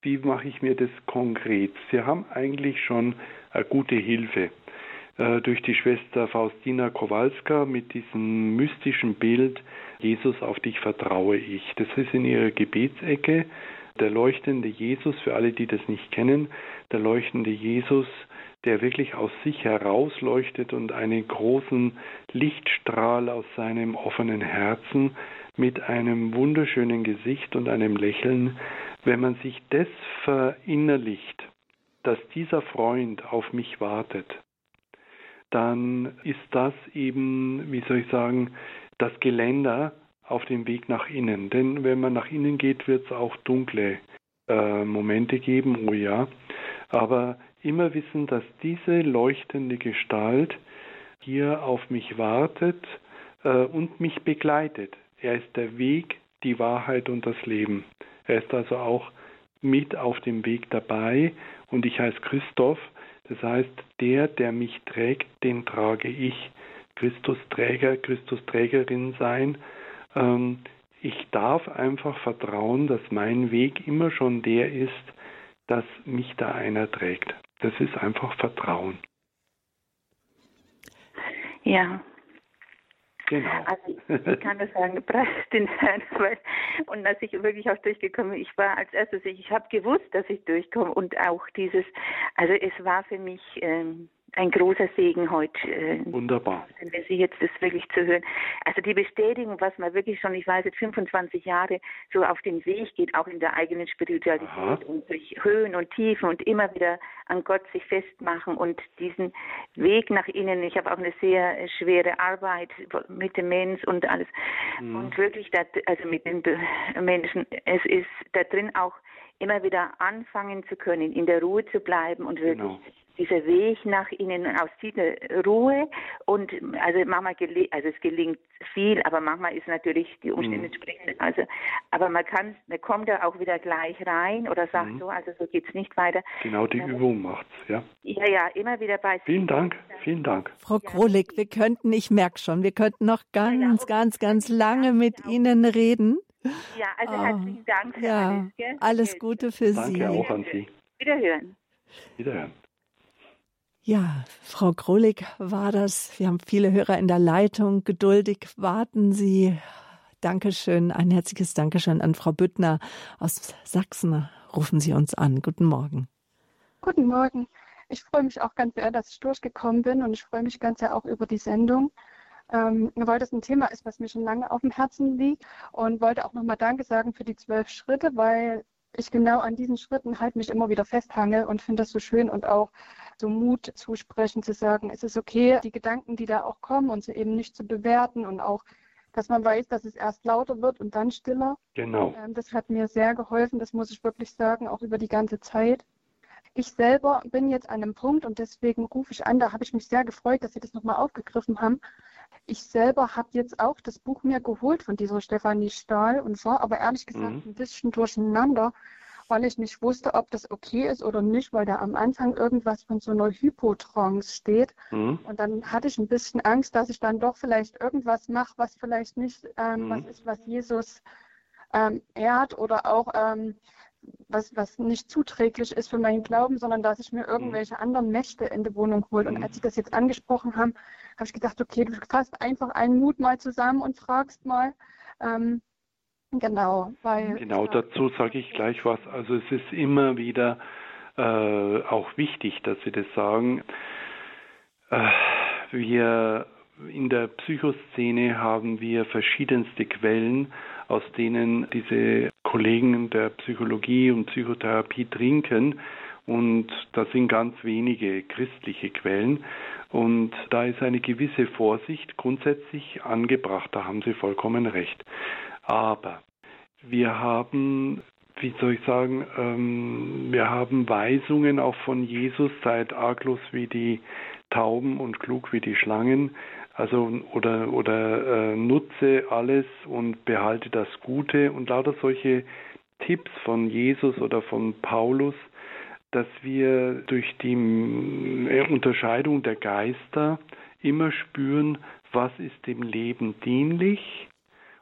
wie mache ich mir das konkret? Sie haben eigentlich schon eine gute Hilfe. Äh, durch die Schwester Faustina Kowalska mit diesem mystischen Bild Jesus auf dich vertraue ich. Das ist in ihrer Gebetsecke der leuchtende Jesus, für alle, die das nicht kennen, der leuchtende Jesus, der wirklich aus sich herausleuchtet und einen großen Lichtstrahl aus seinem offenen Herzen mit einem wunderschönen Gesicht und einem Lächeln, wenn man sich das verinnerlicht, dass dieser Freund auf mich wartet, dann ist das eben, wie soll ich sagen, das Geländer auf dem Weg nach innen. Denn wenn man nach innen geht, wird es auch dunkle äh, Momente geben, oh ja. Aber immer wissen, dass diese leuchtende Gestalt hier auf mich wartet äh, und mich begleitet. Er ist der Weg, die Wahrheit und das Leben. Er ist also auch mit auf dem Weg dabei und ich heiße Christoph das heißt, der, der mich trägt, den trage ich. Christusträger, Christusträgerin sein. Ähm, ich darf einfach vertrauen, dass mein Weg immer schon der ist, dass mich da einer trägt. Das ist einfach Vertrauen. Ja, Genau. Also ich kann nur sagen, preis den Herrn. Weil, und dass ich wirklich auch durchgekommen bin. Ich war als erstes, ich habe gewusst, dass ich durchkomme und auch dieses, also es war für mich ähm, ein großer Segen heute. Äh, Wunderbar. Wenn Sie jetzt das wirklich zu hören. Also die Bestätigung, was man wirklich schon, ich weiß jetzt 25 Jahre so auf den Weg geht, auch in der eigenen Spiritualität Aha. und durch Höhen und Tiefen und immer wieder an Gott sich festmachen und diesen Weg nach innen. Ich habe auch eine sehr schwere Arbeit mit dem Mensch und alles. Mhm. Und wirklich, dat, also mit den Menschen, es ist da drin auch immer wieder anfangen zu können, in der Ruhe zu bleiben und wirklich genau dieser Weg nach innen aus dieser Ruhe und also manchmal also es gelingt viel, aber manchmal ist natürlich die Umstände mhm. sprechen. Also aber man kann, man kommt da auch wieder gleich rein oder sagt mhm. so, also so geht's nicht weiter. Genau die ähm, Übung macht's, ja. Ja, ja, immer wieder bei. Vielen Dank, vielen Dank. Frau Krolik, wir könnten, ich merke schon, wir könnten noch ganz, ja, ja. ganz, ganz lange mit Ihnen reden. Ja, also oh, herzlichen Dank für ja, alles. Gell? Alles Gute für Danke Sie. Danke auch an Sie. Wiederhören. Wiederhören. Ja, Frau Krolik war das. Wir haben viele Hörer in der Leitung. Geduldig warten Sie. Dankeschön, ein herzliches Dankeschön an Frau Büttner aus Sachsen. Rufen Sie uns an. Guten Morgen. Guten Morgen. Ich freue mich auch ganz sehr, dass ich durchgekommen bin und ich freue mich ganz sehr auch über die Sendung, ähm, weil das ein Thema ist, was mir schon lange auf dem Herzen liegt und wollte auch nochmal Danke sagen für die zwölf Schritte, weil ich genau an diesen Schritten halt mich immer wieder festhange und finde das so schön und auch so Mut zusprechen, zu sagen, es ist okay, die Gedanken, die da auch kommen und sie eben nicht zu bewerten und auch, dass man weiß, dass es erst lauter wird und dann stiller. Genau. Ähm, das hat mir sehr geholfen, das muss ich wirklich sagen, auch über die ganze Zeit. Ich selber bin jetzt an einem Punkt und deswegen rufe ich an, da habe ich mich sehr gefreut, dass Sie das nochmal aufgegriffen haben. Ich selber habe jetzt auch das Buch mir geholt von dieser Stefanie Stahl und war aber ehrlich gesagt mhm. ein bisschen durcheinander, weil ich nicht wusste, ob das okay ist oder nicht, weil da am Anfang irgendwas von so einer Hypotrance steht. Mhm. Und dann hatte ich ein bisschen Angst, dass ich dann doch vielleicht irgendwas mache, was vielleicht nicht ähm, mhm. was ist, was Jesus ähm, ehrt oder auch ähm, was, was nicht zuträglich ist für meinen Glauben, sondern dass ich mir mhm. irgendwelche mhm. anderen Mächte in die Wohnung hole. Und mhm. als Sie das jetzt angesprochen haben, habe ich gedacht, okay, du fasst einfach einen Mut mal zusammen und fragst mal, ähm, Genau, weil. Genau, dazu sage ich gleich was. Also es ist immer wieder äh, auch wichtig, dass Sie das sagen. Äh, wir in der Psychoszene haben wir verschiedenste Quellen, aus denen diese Kollegen der Psychologie und Psychotherapie trinken. Und das sind ganz wenige christliche Quellen. Und da ist eine gewisse Vorsicht grundsätzlich angebracht. Da haben Sie vollkommen recht. Aber wir haben, wie soll ich sagen, ähm, wir haben Weisungen auch von Jesus, seid arglos wie die Tauben und klug wie die Schlangen. Also oder oder äh, nutze alles und behalte das Gute und lauter solche Tipps von Jesus oder von Paulus, dass wir durch die äh, Unterscheidung der Geister immer spüren, was ist dem Leben dienlich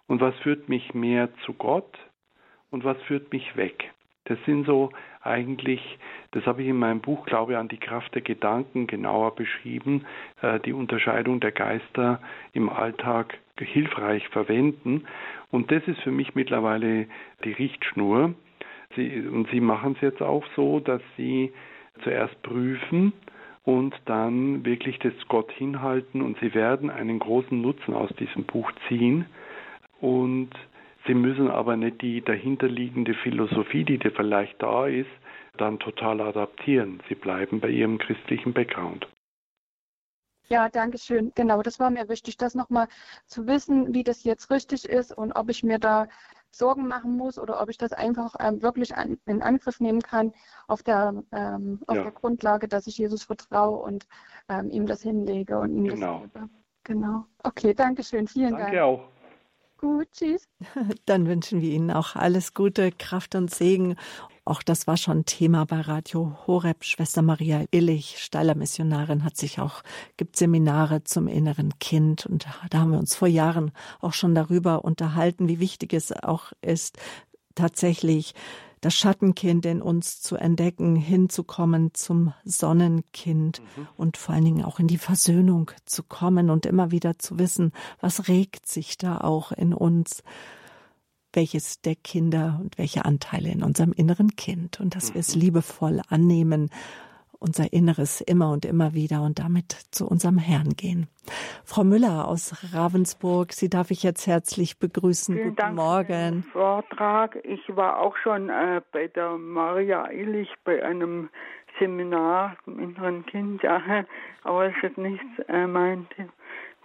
und was führt mich mehr zu Gott und was führt mich weg. Das sind so eigentlich, das habe ich in meinem Buch Glaube an die Kraft der Gedanken genauer beschrieben, äh, die Unterscheidung der Geister im Alltag hilfreich verwenden. Und das ist für mich mittlerweile die Richtschnur. Sie, und Sie machen es jetzt auch so, dass Sie zuerst prüfen und dann wirklich das Gott hinhalten und Sie werden einen großen Nutzen aus diesem Buch ziehen und sie müssen aber nicht die dahinterliegende Philosophie, die da vielleicht da ist, dann total adaptieren. Sie bleiben bei ihrem christlichen Background. Ja, danke schön. Genau, das war mir wichtig, das nochmal zu wissen, wie das jetzt richtig ist und ob ich mir da Sorgen machen muss oder ob ich das einfach ähm, wirklich an, in Angriff nehmen kann auf der, ähm, auf ja. der Grundlage, dass ich Jesus vertraue und ähm, ihm das hinlege und ihm genau. das gebe. Genau. Okay, danke schön. Vielen danke Dank. Danke auch. Gut, tschüss. Dann wünschen wir Ihnen auch alles Gute, Kraft und Segen. Auch das war schon Thema bei Radio Horeb. Schwester Maria Illich, Steiler Missionarin, hat sich auch, gibt Seminare zum inneren Kind. Und da haben wir uns vor Jahren auch schon darüber unterhalten, wie wichtig es auch ist, tatsächlich das Schattenkind in uns zu entdecken, hinzukommen zum Sonnenkind mhm. und vor allen Dingen auch in die Versöhnung zu kommen und immer wieder zu wissen, was regt sich da auch in uns, welches der Kinder und welche Anteile in unserem inneren Kind und dass wir es mhm. liebevoll annehmen unser Inneres immer und immer wieder und damit zu unserem Herrn gehen. Frau Müller aus Ravensburg, Sie darf ich jetzt herzlich begrüßen. Vielen Guten Dank Morgen. Für den Vortrag. Ich war auch schon äh, bei der Maria Illich bei einem Seminar zum inneren Kind, ja, aber es ist nicht äh, mein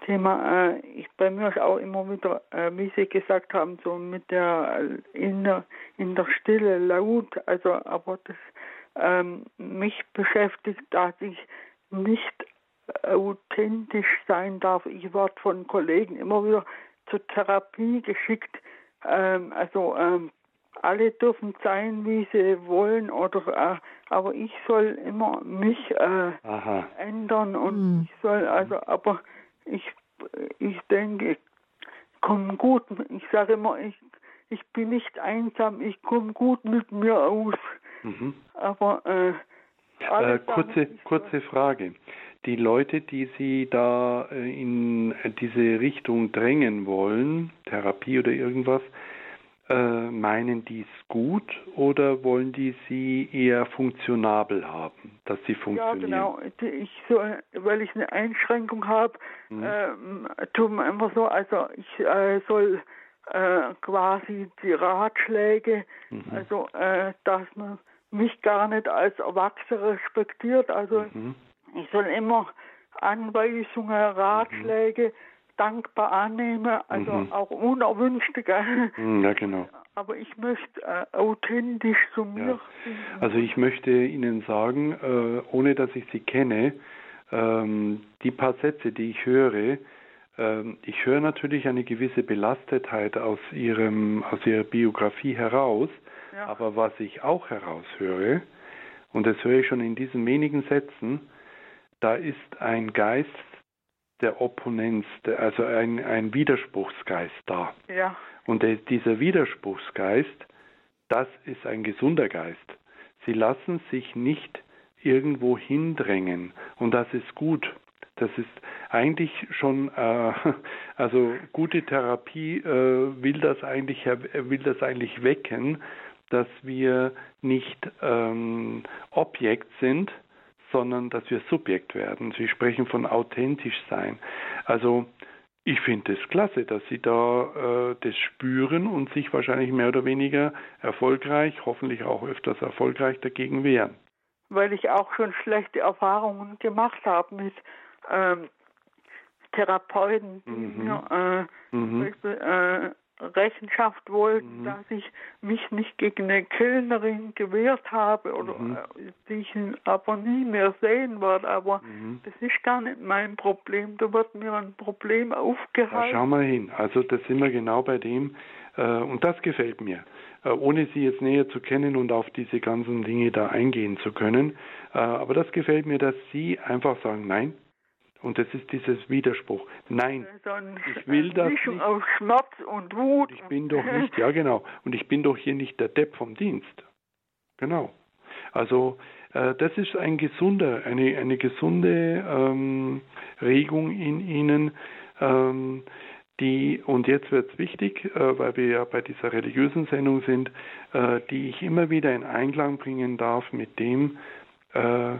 Thema, äh, ich, bei mir ist auch immer wieder, äh, wie Sie gesagt haben, so mit der äh, in der, in der Stille laut, also aber das ähm, mich beschäftigt, dass ich nicht authentisch sein darf. Ich werde von Kollegen immer wieder zur Therapie geschickt. Ähm, also ähm, alle dürfen sein, wie sie wollen, oder äh, aber ich soll immer mich äh, ändern und mhm. ich soll also, aber ich ich denke, ich komme gut. Ich sage immer, ich ich bin nicht einsam, ich komme gut mit mir aus. Mhm. Aber äh, äh, kurze kurze Frage die Leute, die Sie da äh, in diese Richtung drängen wollen, Therapie oder irgendwas, äh, meinen die es gut oder wollen die Sie eher funktionabel haben, dass sie funktionieren? Ja, genau. Ich soll, weil ich eine Einschränkung habe, mhm. äh, tun einfach so, also ich äh, soll äh, quasi die Ratschläge, mhm. also äh, dass man mich gar nicht als Erwachsener respektiert, also mhm. Ich soll immer Anweisungen, Ratschläge mhm. dankbar annehmen, also mhm. auch unerwünschte. Mhm, ja, genau. Aber ich möchte äh, authentisch zu mir. Ja. Also ich möchte Ihnen sagen, äh, ohne dass ich Sie kenne, ähm, die paar Sätze, die ich höre, ich höre natürlich eine gewisse Belastetheit aus Ihrem, aus Ihrer Biografie heraus, ja. aber was ich auch heraushöre, und das höre ich schon in diesen wenigen Sätzen, da ist ein Geist der Opponenz, also ein, ein Widerspruchsgeist da. Ja. Und der, dieser Widerspruchsgeist, das ist ein gesunder Geist. Sie lassen sich nicht irgendwo hindrängen und das ist gut. Das ist eigentlich schon, äh, also gute Therapie äh, will das eigentlich will das eigentlich wecken, dass wir nicht ähm, Objekt sind, sondern dass wir Subjekt werden. Sie sprechen von authentisch sein. Also ich finde es klasse, dass Sie da äh, das spüren und sich wahrscheinlich mehr oder weniger erfolgreich, hoffentlich auch öfters erfolgreich dagegen wehren. Weil ich auch schon schlechte Erfahrungen gemacht habe mit ähm, Therapeuten, die mhm. mir äh, mhm. Äh, Rechenschaft wollten, mhm. dass ich mich nicht gegen eine Kellnerin gewehrt habe oder mhm. Äh, die ich aber nie mehr sehen werde. Aber mhm. das ist gar nicht mein Problem. Da wird mir ein Problem aufgehalten. Ja, schau mal hin. Also das sind wir genau bei dem. Äh, und das gefällt mir. Äh, ohne Sie jetzt näher zu kennen und auf diese ganzen Dinge da eingehen zu können. aber das gefällt mir, dass Sie einfach sagen, nein, und das ist dieses Widerspruch. Nein, ich will das nicht. aus Schmerz und Wut. Ich bin doch nicht, ja genau. Und ich bin doch hier nicht der Depp vom Dienst. Genau. Also äh, das ist ein gesunder, eine, eine gesunde ähm, Regung in Ihnen, ähm, die, und jetzt wird es wichtig, äh, weil wir ja bei dieser religiösen Sendung sind, äh, die ich immer wieder in Einklang bringen darf mit dem, äh,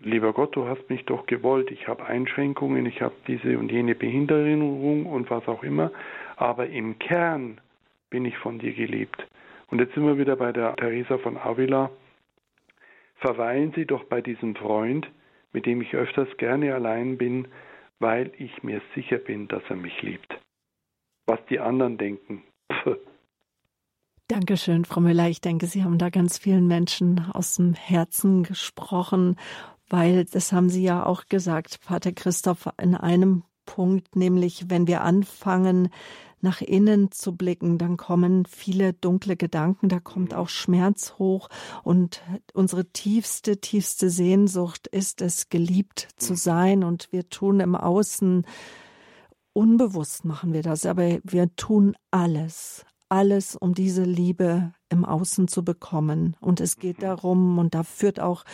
lieber Gott, du hast mich doch gewollt, ich habe Einschränkungen, ich habe diese und jene Behinderung und was auch immer, aber im Kern bin ich von dir geliebt. Und jetzt sind wir wieder bei der Teresa von Avila. Verweilen Sie doch bei diesem Freund, mit dem ich öfters gerne allein bin, weil ich mir sicher bin, dass er mich liebt. Was die anderen denken. Pff. Dankeschön, Frau Müller. Ich denke, Sie haben da ganz vielen Menschen aus dem Herzen gesprochen weil das haben Sie ja auch gesagt, Pater Christoph, in einem Punkt, nämlich wenn wir anfangen, nach innen zu blicken, dann kommen viele dunkle Gedanken, da kommt auch Schmerz hoch. Und unsere tiefste, tiefste Sehnsucht ist es, geliebt zu sein. Und wir tun im Außen, unbewusst machen wir das, aber wir tun alles, alles, um diese Liebe im Außen zu bekommen. Und es geht darum, und da führt auch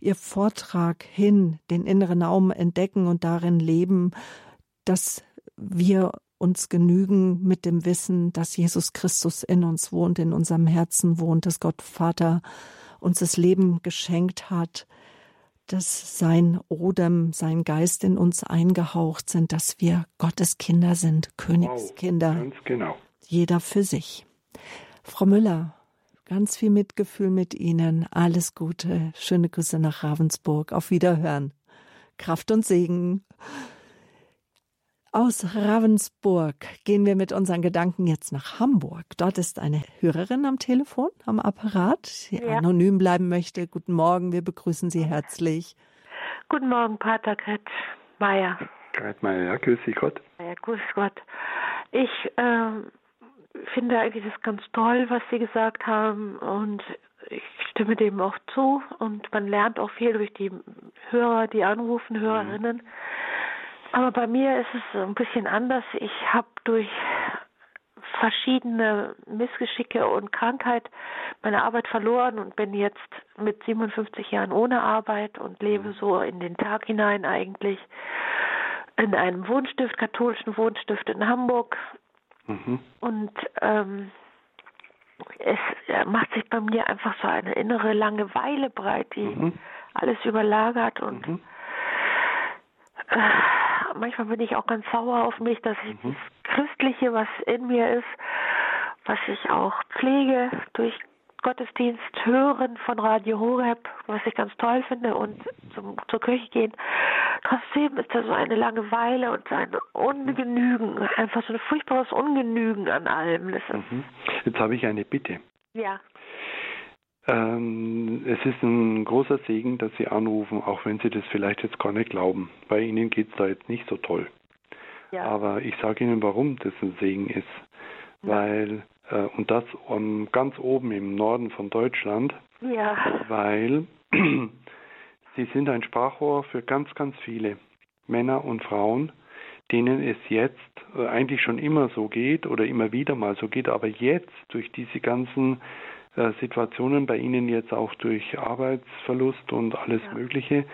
Ihr Vortrag hin, den inneren Raum entdecken und darin leben, dass wir uns genügen mit dem Wissen, dass Jesus Christus in uns wohnt, in unserem Herzen wohnt, dass Gott Vater uns das Leben geschenkt hat, dass sein Odem, sein Geist in uns eingehaucht sind, dass wir Gottes Kinder sind, Königskinder. Wow, ganz genau. Jeder für sich. Frau Müller, Ganz viel Mitgefühl mit Ihnen. Alles Gute. Schöne Grüße nach Ravensburg. Auf Wiederhören. Kraft und Segen. Aus Ravensburg gehen wir mit unseren Gedanken jetzt nach Hamburg. Dort ist eine Hörerin am Telefon, am Apparat, die ja. anonym bleiben möchte. Guten Morgen, wir begrüßen Sie herzlich. Guten Morgen, Pater Gret Meier. Gret Meier, ja, grüß Sie Gott. Ja, grüß Gott. Ich äh, finde eigentlich das ganz toll, was Sie gesagt haben und ich stimme dem auch zu und man lernt auch viel durch die Hörer, die anrufen, Hörerinnen. Mhm. Aber bei mir ist es ein bisschen anders. Ich habe durch verschiedene Missgeschicke und Krankheit meine Arbeit verloren und bin jetzt mit 57 Jahren ohne Arbeit und lebe so in den Tag hinein eigentlich in einem Wohnstift, katholischen Wohnstift in Hamburg. Mhm. Und ähm, es macht sich bei mir einfach so eine innere Langeweile breit, die mhm. alles überlagert und mhm. äh, manchmal bin ich auch ganz sauer auf mich, dass ich mhm. das Christliche, was in mir ist, was ich auch pflege durch Gottesdienst hören von Radio Horeb, was ich ganz toll finde, und zum, zur Kirche gehen. Trotzdem ist da so eine Langeweile und ein Ungenügen, einfach so ein furchtbares Ungenügen an allem. Mhm. Jetzt habe ich eine Bitte. Ja. Ähm, es ist ein großer Segen, dass Sie anrufen, auch wenn Sie das vielleicht jetzt gar nicht glauben. Bei Ihnen geht es da jetzt nicht so toll. Ja. Aber ich sage Ihnen, warum das ein Segen ist. Ja. Weil, und das um, ganz oben im Norden von Deutschland, ja. weil Sie sind ein Sprachrohr für ganz, ganz viele Männer und Frauen, denen es jetzt äh, eigentlich schon immer so geht oder immer wieder mal so geht, aber jetzt durch diese ganzen äh, Situationen bei Ihnen jetzt auch durch Arbeitsverlust und alles ja. Mögliche,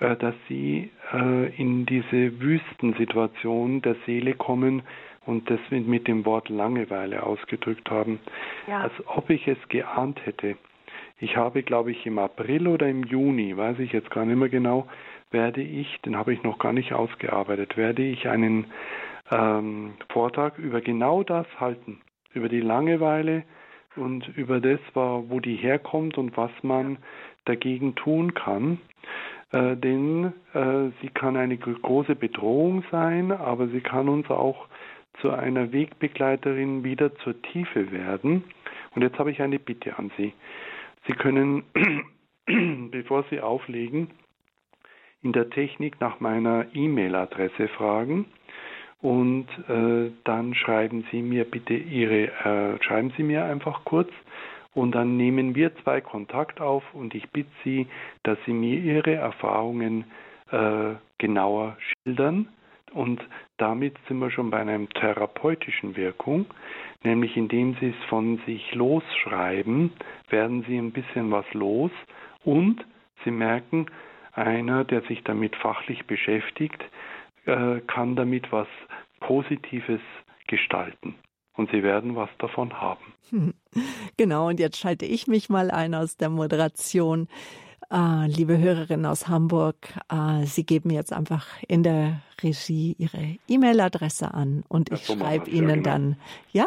äh, dass Sie äh, in diese Wüstensituation der Seele kommen und das mit dem Wort Langeweile ausgedrückt haben, ja. als ob ich es geahnt hätte. Ich habe, glaube ich, im April oder im Juni, weiß ich jetzt gar nicht mehr genau, werde ich, den habe ich noch gar nicht ausgearbeitet, werde ich einen ähm, Vortrag über genau das halten, über die Langeweile, und über das, wo die herkommt und was man dagegen tun kann. Äh, denn äh, sie kann eine große Bedrohung sein, aber sie kann uns auch zu einer Wegbegleiterin wieder zur Tiefe werden. Und jetzt habe ich eine Bitte an Sie. Sie können, bevor Sie auflegen, in der Technik nach meiner E-Mail-Adresse fragen und äh, dann schreiben Sie mir bitte Ihre, äh, schreiben Sie mir einfach kurz und dann nehmen wir zwei Kontakt auf und ich bitte Sie, dass Sie mir Ihre Erfahrungen äh, genauer schildern und damit sind wir schon bei einer therapeutischen Wirkung, nämlich indem Sie es von sich losschreiben, werden Sie ein bisschen was los und Sie merken, einer, der sich damit fachlich beschäftigt, äh, kann damit was Positives gestalten. Und Sie werden was davon haben. Genau, und jetzt schalte ich mich mal ein aus der Moderation. Äh, liebe Hörerinnen aus Hamburg, äh, Sie geben jetzt einfach in der Regie Ihre E-Mail-Adresse an und ich schreibe Ihnen ja, genau. dann, ja?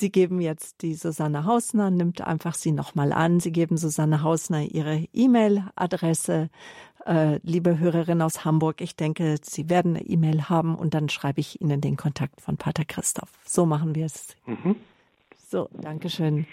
Sie geben jetzt die Susanne Hausner, nimmt einfach sie nochmal an. Sie geben Susanne Hausner ihre E-Mail-Adresse. Äh, liebe Hörerin aus Hamburg, ich denke, Sie werden eine E-Mail haben und dann schreibe ich Ihnen den Kontakt von Pater Christoph. So machen wir es. Mhm. So, Dankeschön.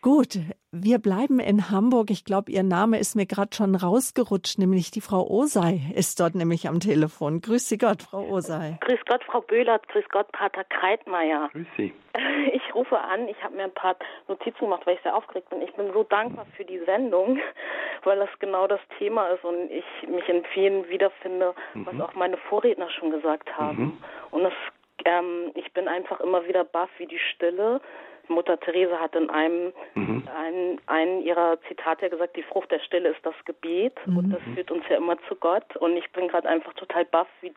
Gut, wir bleiben in Hamburg. Ich glaube, Ihr Name ist mir gerade schon rausgerutscht, nämlich die Frau Osei ist dort nämlich am Telefon. Grüß Sie Gott, Frau Osei. Grüß Gott, Frau Böhlert. Grüß Gott, Pater Kreitmeier. Grüß Sie. Ich rufe an. Ich habe mir ein paar Notizen gemacht, weil ich sehr aufgeregt bin. Ich bin so dankbar für die Sendung, weil das genau das Thema ist und ich mich in vielen wiederfinde, mhm. was auch meine Vorredner schon gesagt haben. Mhm. Und das, ähm, ich bin einfach immer wieder baff, wie die Stille Mutter Therese hat in einem, mhm. einen, einen ihrer Zitate gesagt, die Frucht der Stille ist das Gebet mhm. und das führt uns ja immer zu Gott. Und ich bin gerade einfach total baff, wie,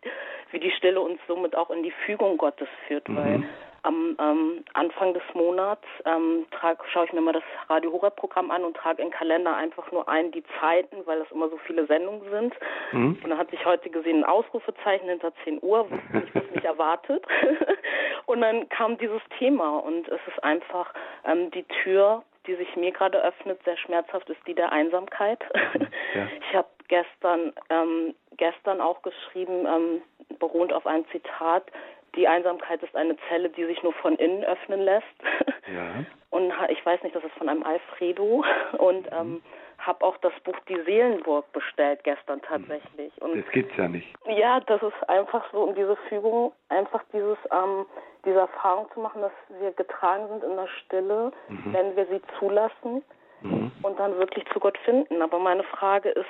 wie die Stille uns somit auch in die Fügung Gottes führt, mhm. weil am ähm, Anfang des Monats ähm, schaue ich mir mal das Radio Horeb Programm an und trage in Kalender einfach nur ein die Zeiten, weil das immer so viele Sendungen sind. Mhm. Und dann hat sich heute gesehen ein Ausrufezeichen hinter 10 Uhr, wusste nicht, was mich erwartet. und dann kam dieses Thema und es ist einfach ähm, die Tür die sich mir gerade öffnet, sehr schmerzhaft, ist die der Einsamkeit. Ja. Ich habe gestern ähm, gestern auch geschrieben, ähm, beruht auf einem Zitat, die Einsamkeit ist eine Zelle, die sich nur von innen öffnen lässt. Ja. Und ich weiß nicht, das ist von einem Alfredo. Und ähm, mhm. habe auch das Buch Die Seelenburg bestellt gestern tatsächlich. Und das gibt's ja nicht. Ja, das ist einfach so, um diese Fügung, einfach dieses, ähm, diese Erfahrung zu machen, dass wir getragen sind in der Stille, mhm. wenn wir sie zulassen mhm. und dann wirklich zu Gott finden. Aber meine Frage ist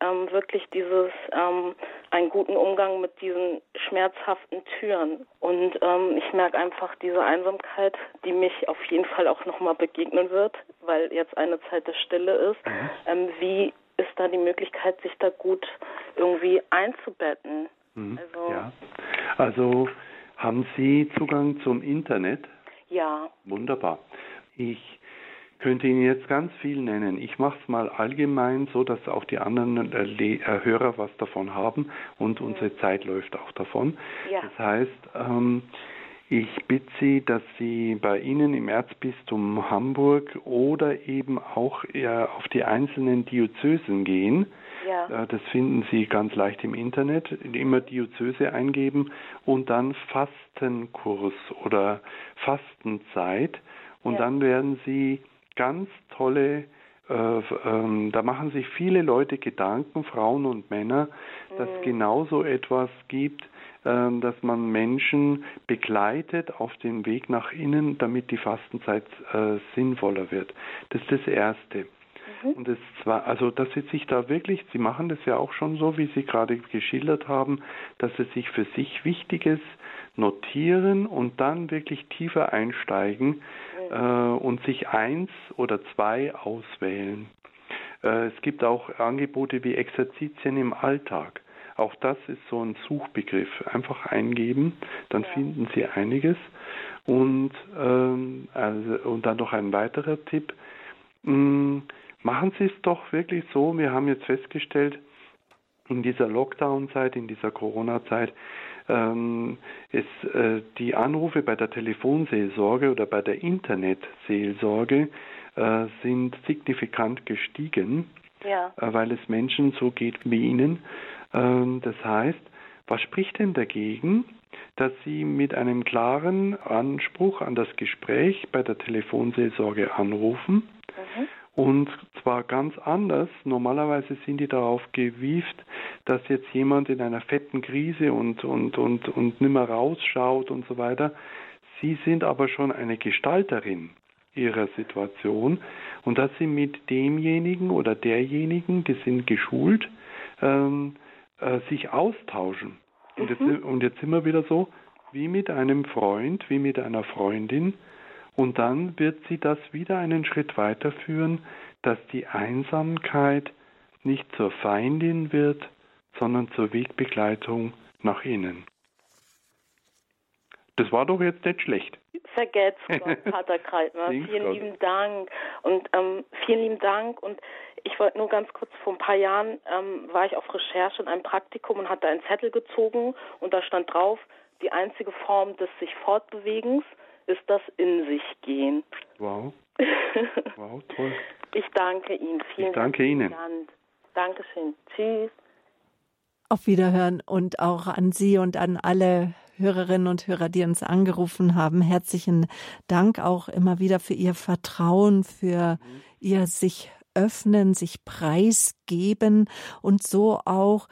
ähm, wirklich dieses, ähm, einen guten Umgang mit diesen schmerzhaften Türen. Und ähm, ich merke einfach diese Einsamkeit, die mich auf jeden Fall auch nochmal begegnen wird, weil jetzt eine Zeit der Stille ist. Mhm. Ähm, wie ist da die Möglichkeit, sich da gut irgendwie einzubetten? Mhm. Also, ja. also haben Sie Zugang zum Internet? Ja. Wunderbar. Ich könnte Ihnen jetzt ganz viel nennen. Ich mache es mal allgemein, so dass auch die anderen äh, äh, Hörer was davon haben und mhm. unsere Zeit läuft auch davon. Ja. Das heißt, ähm, ich bitte Sie, dass Sie bei Ihnen im Erzbistum Hamburg oder eben auch ja, auf die einzelnen Diözesen gehen. Ja. Äh, das finden Sie ganz leicht im Internet. Immer Diözese eingeben und dann Fastenkurs oder Fastenzeit. Und ja. dann werden Sie ganz tolle, äh, ähm, da machen sich viele Leute Gedanken, Frauen und Männer, dass mhm. genau so etwas gibt, äh, dass man Menschen begleitet auf dem Weg nach innen, damit die Fastenzeit äh, sinnvoller wird. Das ist das Erste. Mhm. Und das zwar, also dass sie sich da wirklich, sie machen das ja auch schon so, wie Sie gerade geschildert haben, dass sie sich für sich Wichtiges notieren und dann wirklich tiefer einsteigen äh, und sich eins oder zwei auswählen. Äh, es gibt auch Angebote wie Exerzitien im Alltag. Auch das ist so ein Suchbegriff. Einfach eingeben, dann ja. finden Sie einiges. Und, ähm, also, und dann noch ein weiterer Tipp. Hm, machen Sie es doch wirklich so. Wir haben jetzt festgestellt, in dieser Lockdown-Zeit, in dieser Corona-Zeit, ähm, ist äh, die Anrufe bei der Telefonseelsorge oder bei der Internetseelsorge äh, sind signifikant gestiegen, ja. äh, weil es Menschen so geht wie Ihnen. Ähm, das heißt, was spricht denn dagegen, dass Sie mit einem klaren Anspruch an das Gespräch bei der Telefonseelsorge anrufen? Mhm und zwar ganz anders. Normalerweise sind die darauf gewieft, dass jetzt jemand in einer fetten Krise und, und, und, und nimmer rausschaut und so weiter. Sie sind aber schon eine Gestalterin ihrer Situation und dass sie mit demjenigen oder derjenigen, die sind geschult, ähm, äh, sich austauschen. Und, jetzt, mhm. und jetzt sind wir wieder so, wie mit einem Freund, wie mit einer Freundin, und dann wird sie das wieder einen Schritt weiterführen, dass die Einsamkeit nicht zur Feindin wird, sondern zur Wegbegleitung nach innen. Das war doch jetzt nicht schlecht. Vergesst Gott, Pater Kreitner. vielen Gott. lieben Dank. Und ähm, vielen lieben Dank. Und ich wollte nur ganz kurz, vor ein paar Jahren ähm, war ich auf Recherche in einem Praktikum und hatte einen Zettel gezogen und da stand drauf, die einzige Form des sich Fortbewegens ist das in sich gehen. Wow. Wow, toll. Ich danke Ihnen. Vielen ich danke Ihnen. Dank. Dankeschön. Tschüss. Auf Wiederhören und auch an Sie und an alle Hörerinnen und Hörer, die uns angerufen haben. Herzlichen Dank auch immer wieder für Ihr Vertrauen, für mhm. Ihr sich öffnen, sich preisgeben und so auch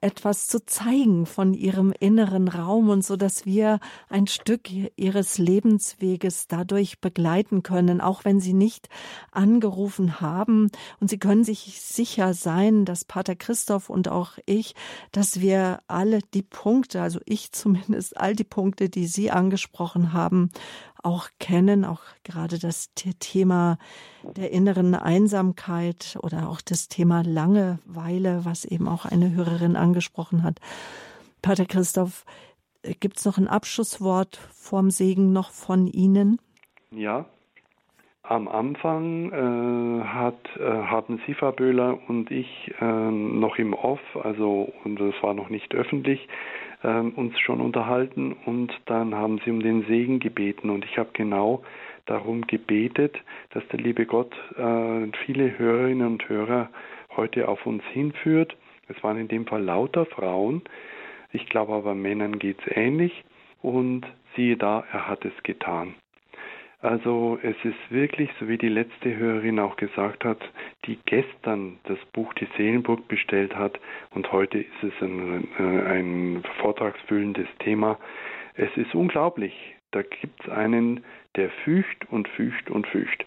etwas zu zeigen von ihrem inneren Raum und so, dass wir ein Stück ihres Lebensweges dadurch begleiten können, auch wenn sie nicht angerufen haben. Und sie können sich sicher sein, dass Pater Christoph und auch ich, dass wir alle die Punkte, also ich zumindest all die Punkte, die Sie angesprochen haben, auch kennen, auch gerade das Thema der inneren Einsamkeit oder auch das Thema Langeweile, was eben auch eine Hörerin angesprochen hat. Pater Christoph, gibt es noch ein Abschlusswort vorm Segen noch von Ihnen? Ja. Am Anfang äh, hat, äh, haben Sifa Böhler und ich äh, noch im Off, also und das war noch nicht öffentlich, äh, uns schon unterhalten und dann haben sie um den Segen gebeten und ich habe genau darum gebetet, dass der liebe Gott äh, viele Hörerinnen und Hörer heute auf uns hinführt. Es waren in dem Fall lauter Frauen. Ich glaube aber Männern geht es ähnlich und siehe da, er hat es getan. Also es ist wirklich, so wie die letzte Hörerin auch gesagt hat, die gestern das Buch Die Seelenburg bestellt hat und heute ist es ein, äh, ein vortragsfüllendes Thema. Es ist unglaublich. Da gibt es einen, der fügt und fügt und fügt.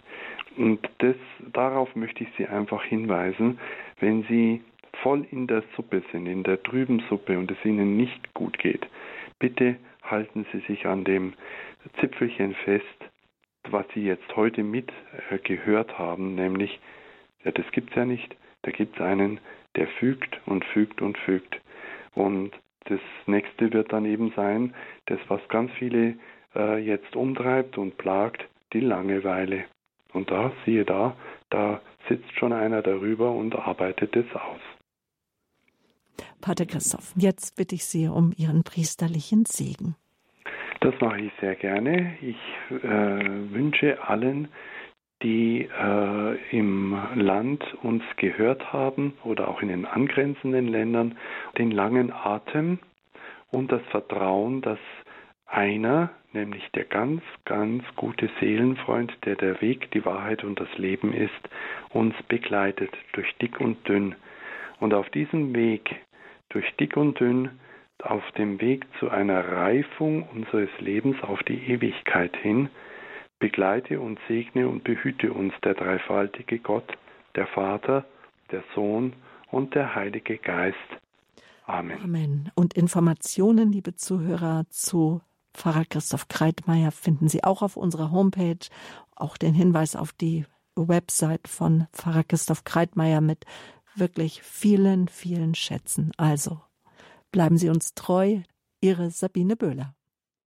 Und das, darauf möchte ich Sie einfach hinweisen, wenn Sie voll in der Suppe sind, in der trüben Suppe und es Ihnen nicht gut geht, bitte halten Sie sich an dem Zipfelchen fest, was Sie jetzt heute mit äh, gehört haben, nämlich, ja, das gibt es ja nicht, da gibt es einen, der fügt und fügt und fügt. Und das nächste wird dann eben sein, das, was ganz viele äh, jetzt umtreibt und plagt, die Langeweile. Und da, siehe da, da sitzt schon einer darüber und arbeitet es aus. Pater Christoph, jetzt bitte ich Sie um Ihren priesterlichen Segen. Das mache ich sehr gerne. Ich äh, wünsche allen, die äh, im Land uns gehört haben oder auch in den angrenzenden Ländern, den langen Atem und das Vertrauen, dass einer, nämlich der ganz, ganz gute Seelenfreund, der der Weg, die Wahrheit und das Leben ist, uns begleitet durch dick und dünn. Und auf diesem Weg, durch dick und dünn, auf dem Weg zu einer Reifung unseres Lebens auf die Ewigkeit hin, begleite und segne und behüte uns der dreifaltige Gott, der Vater, der Sohn und der Heilige Geist. Amen. Amen. Und Informationen, liebe Zuhörer, zu Pfarrer Christoph Kreitmeier finden Sie auch auf unserer Homepage. Auch den Hinweis auf die Website von Pfarrer Christoph Kreitmeier mit wirklich vielen, vielen Schätzen. Also Bleiben Sie uns treu, Ihre Sabine Böhler.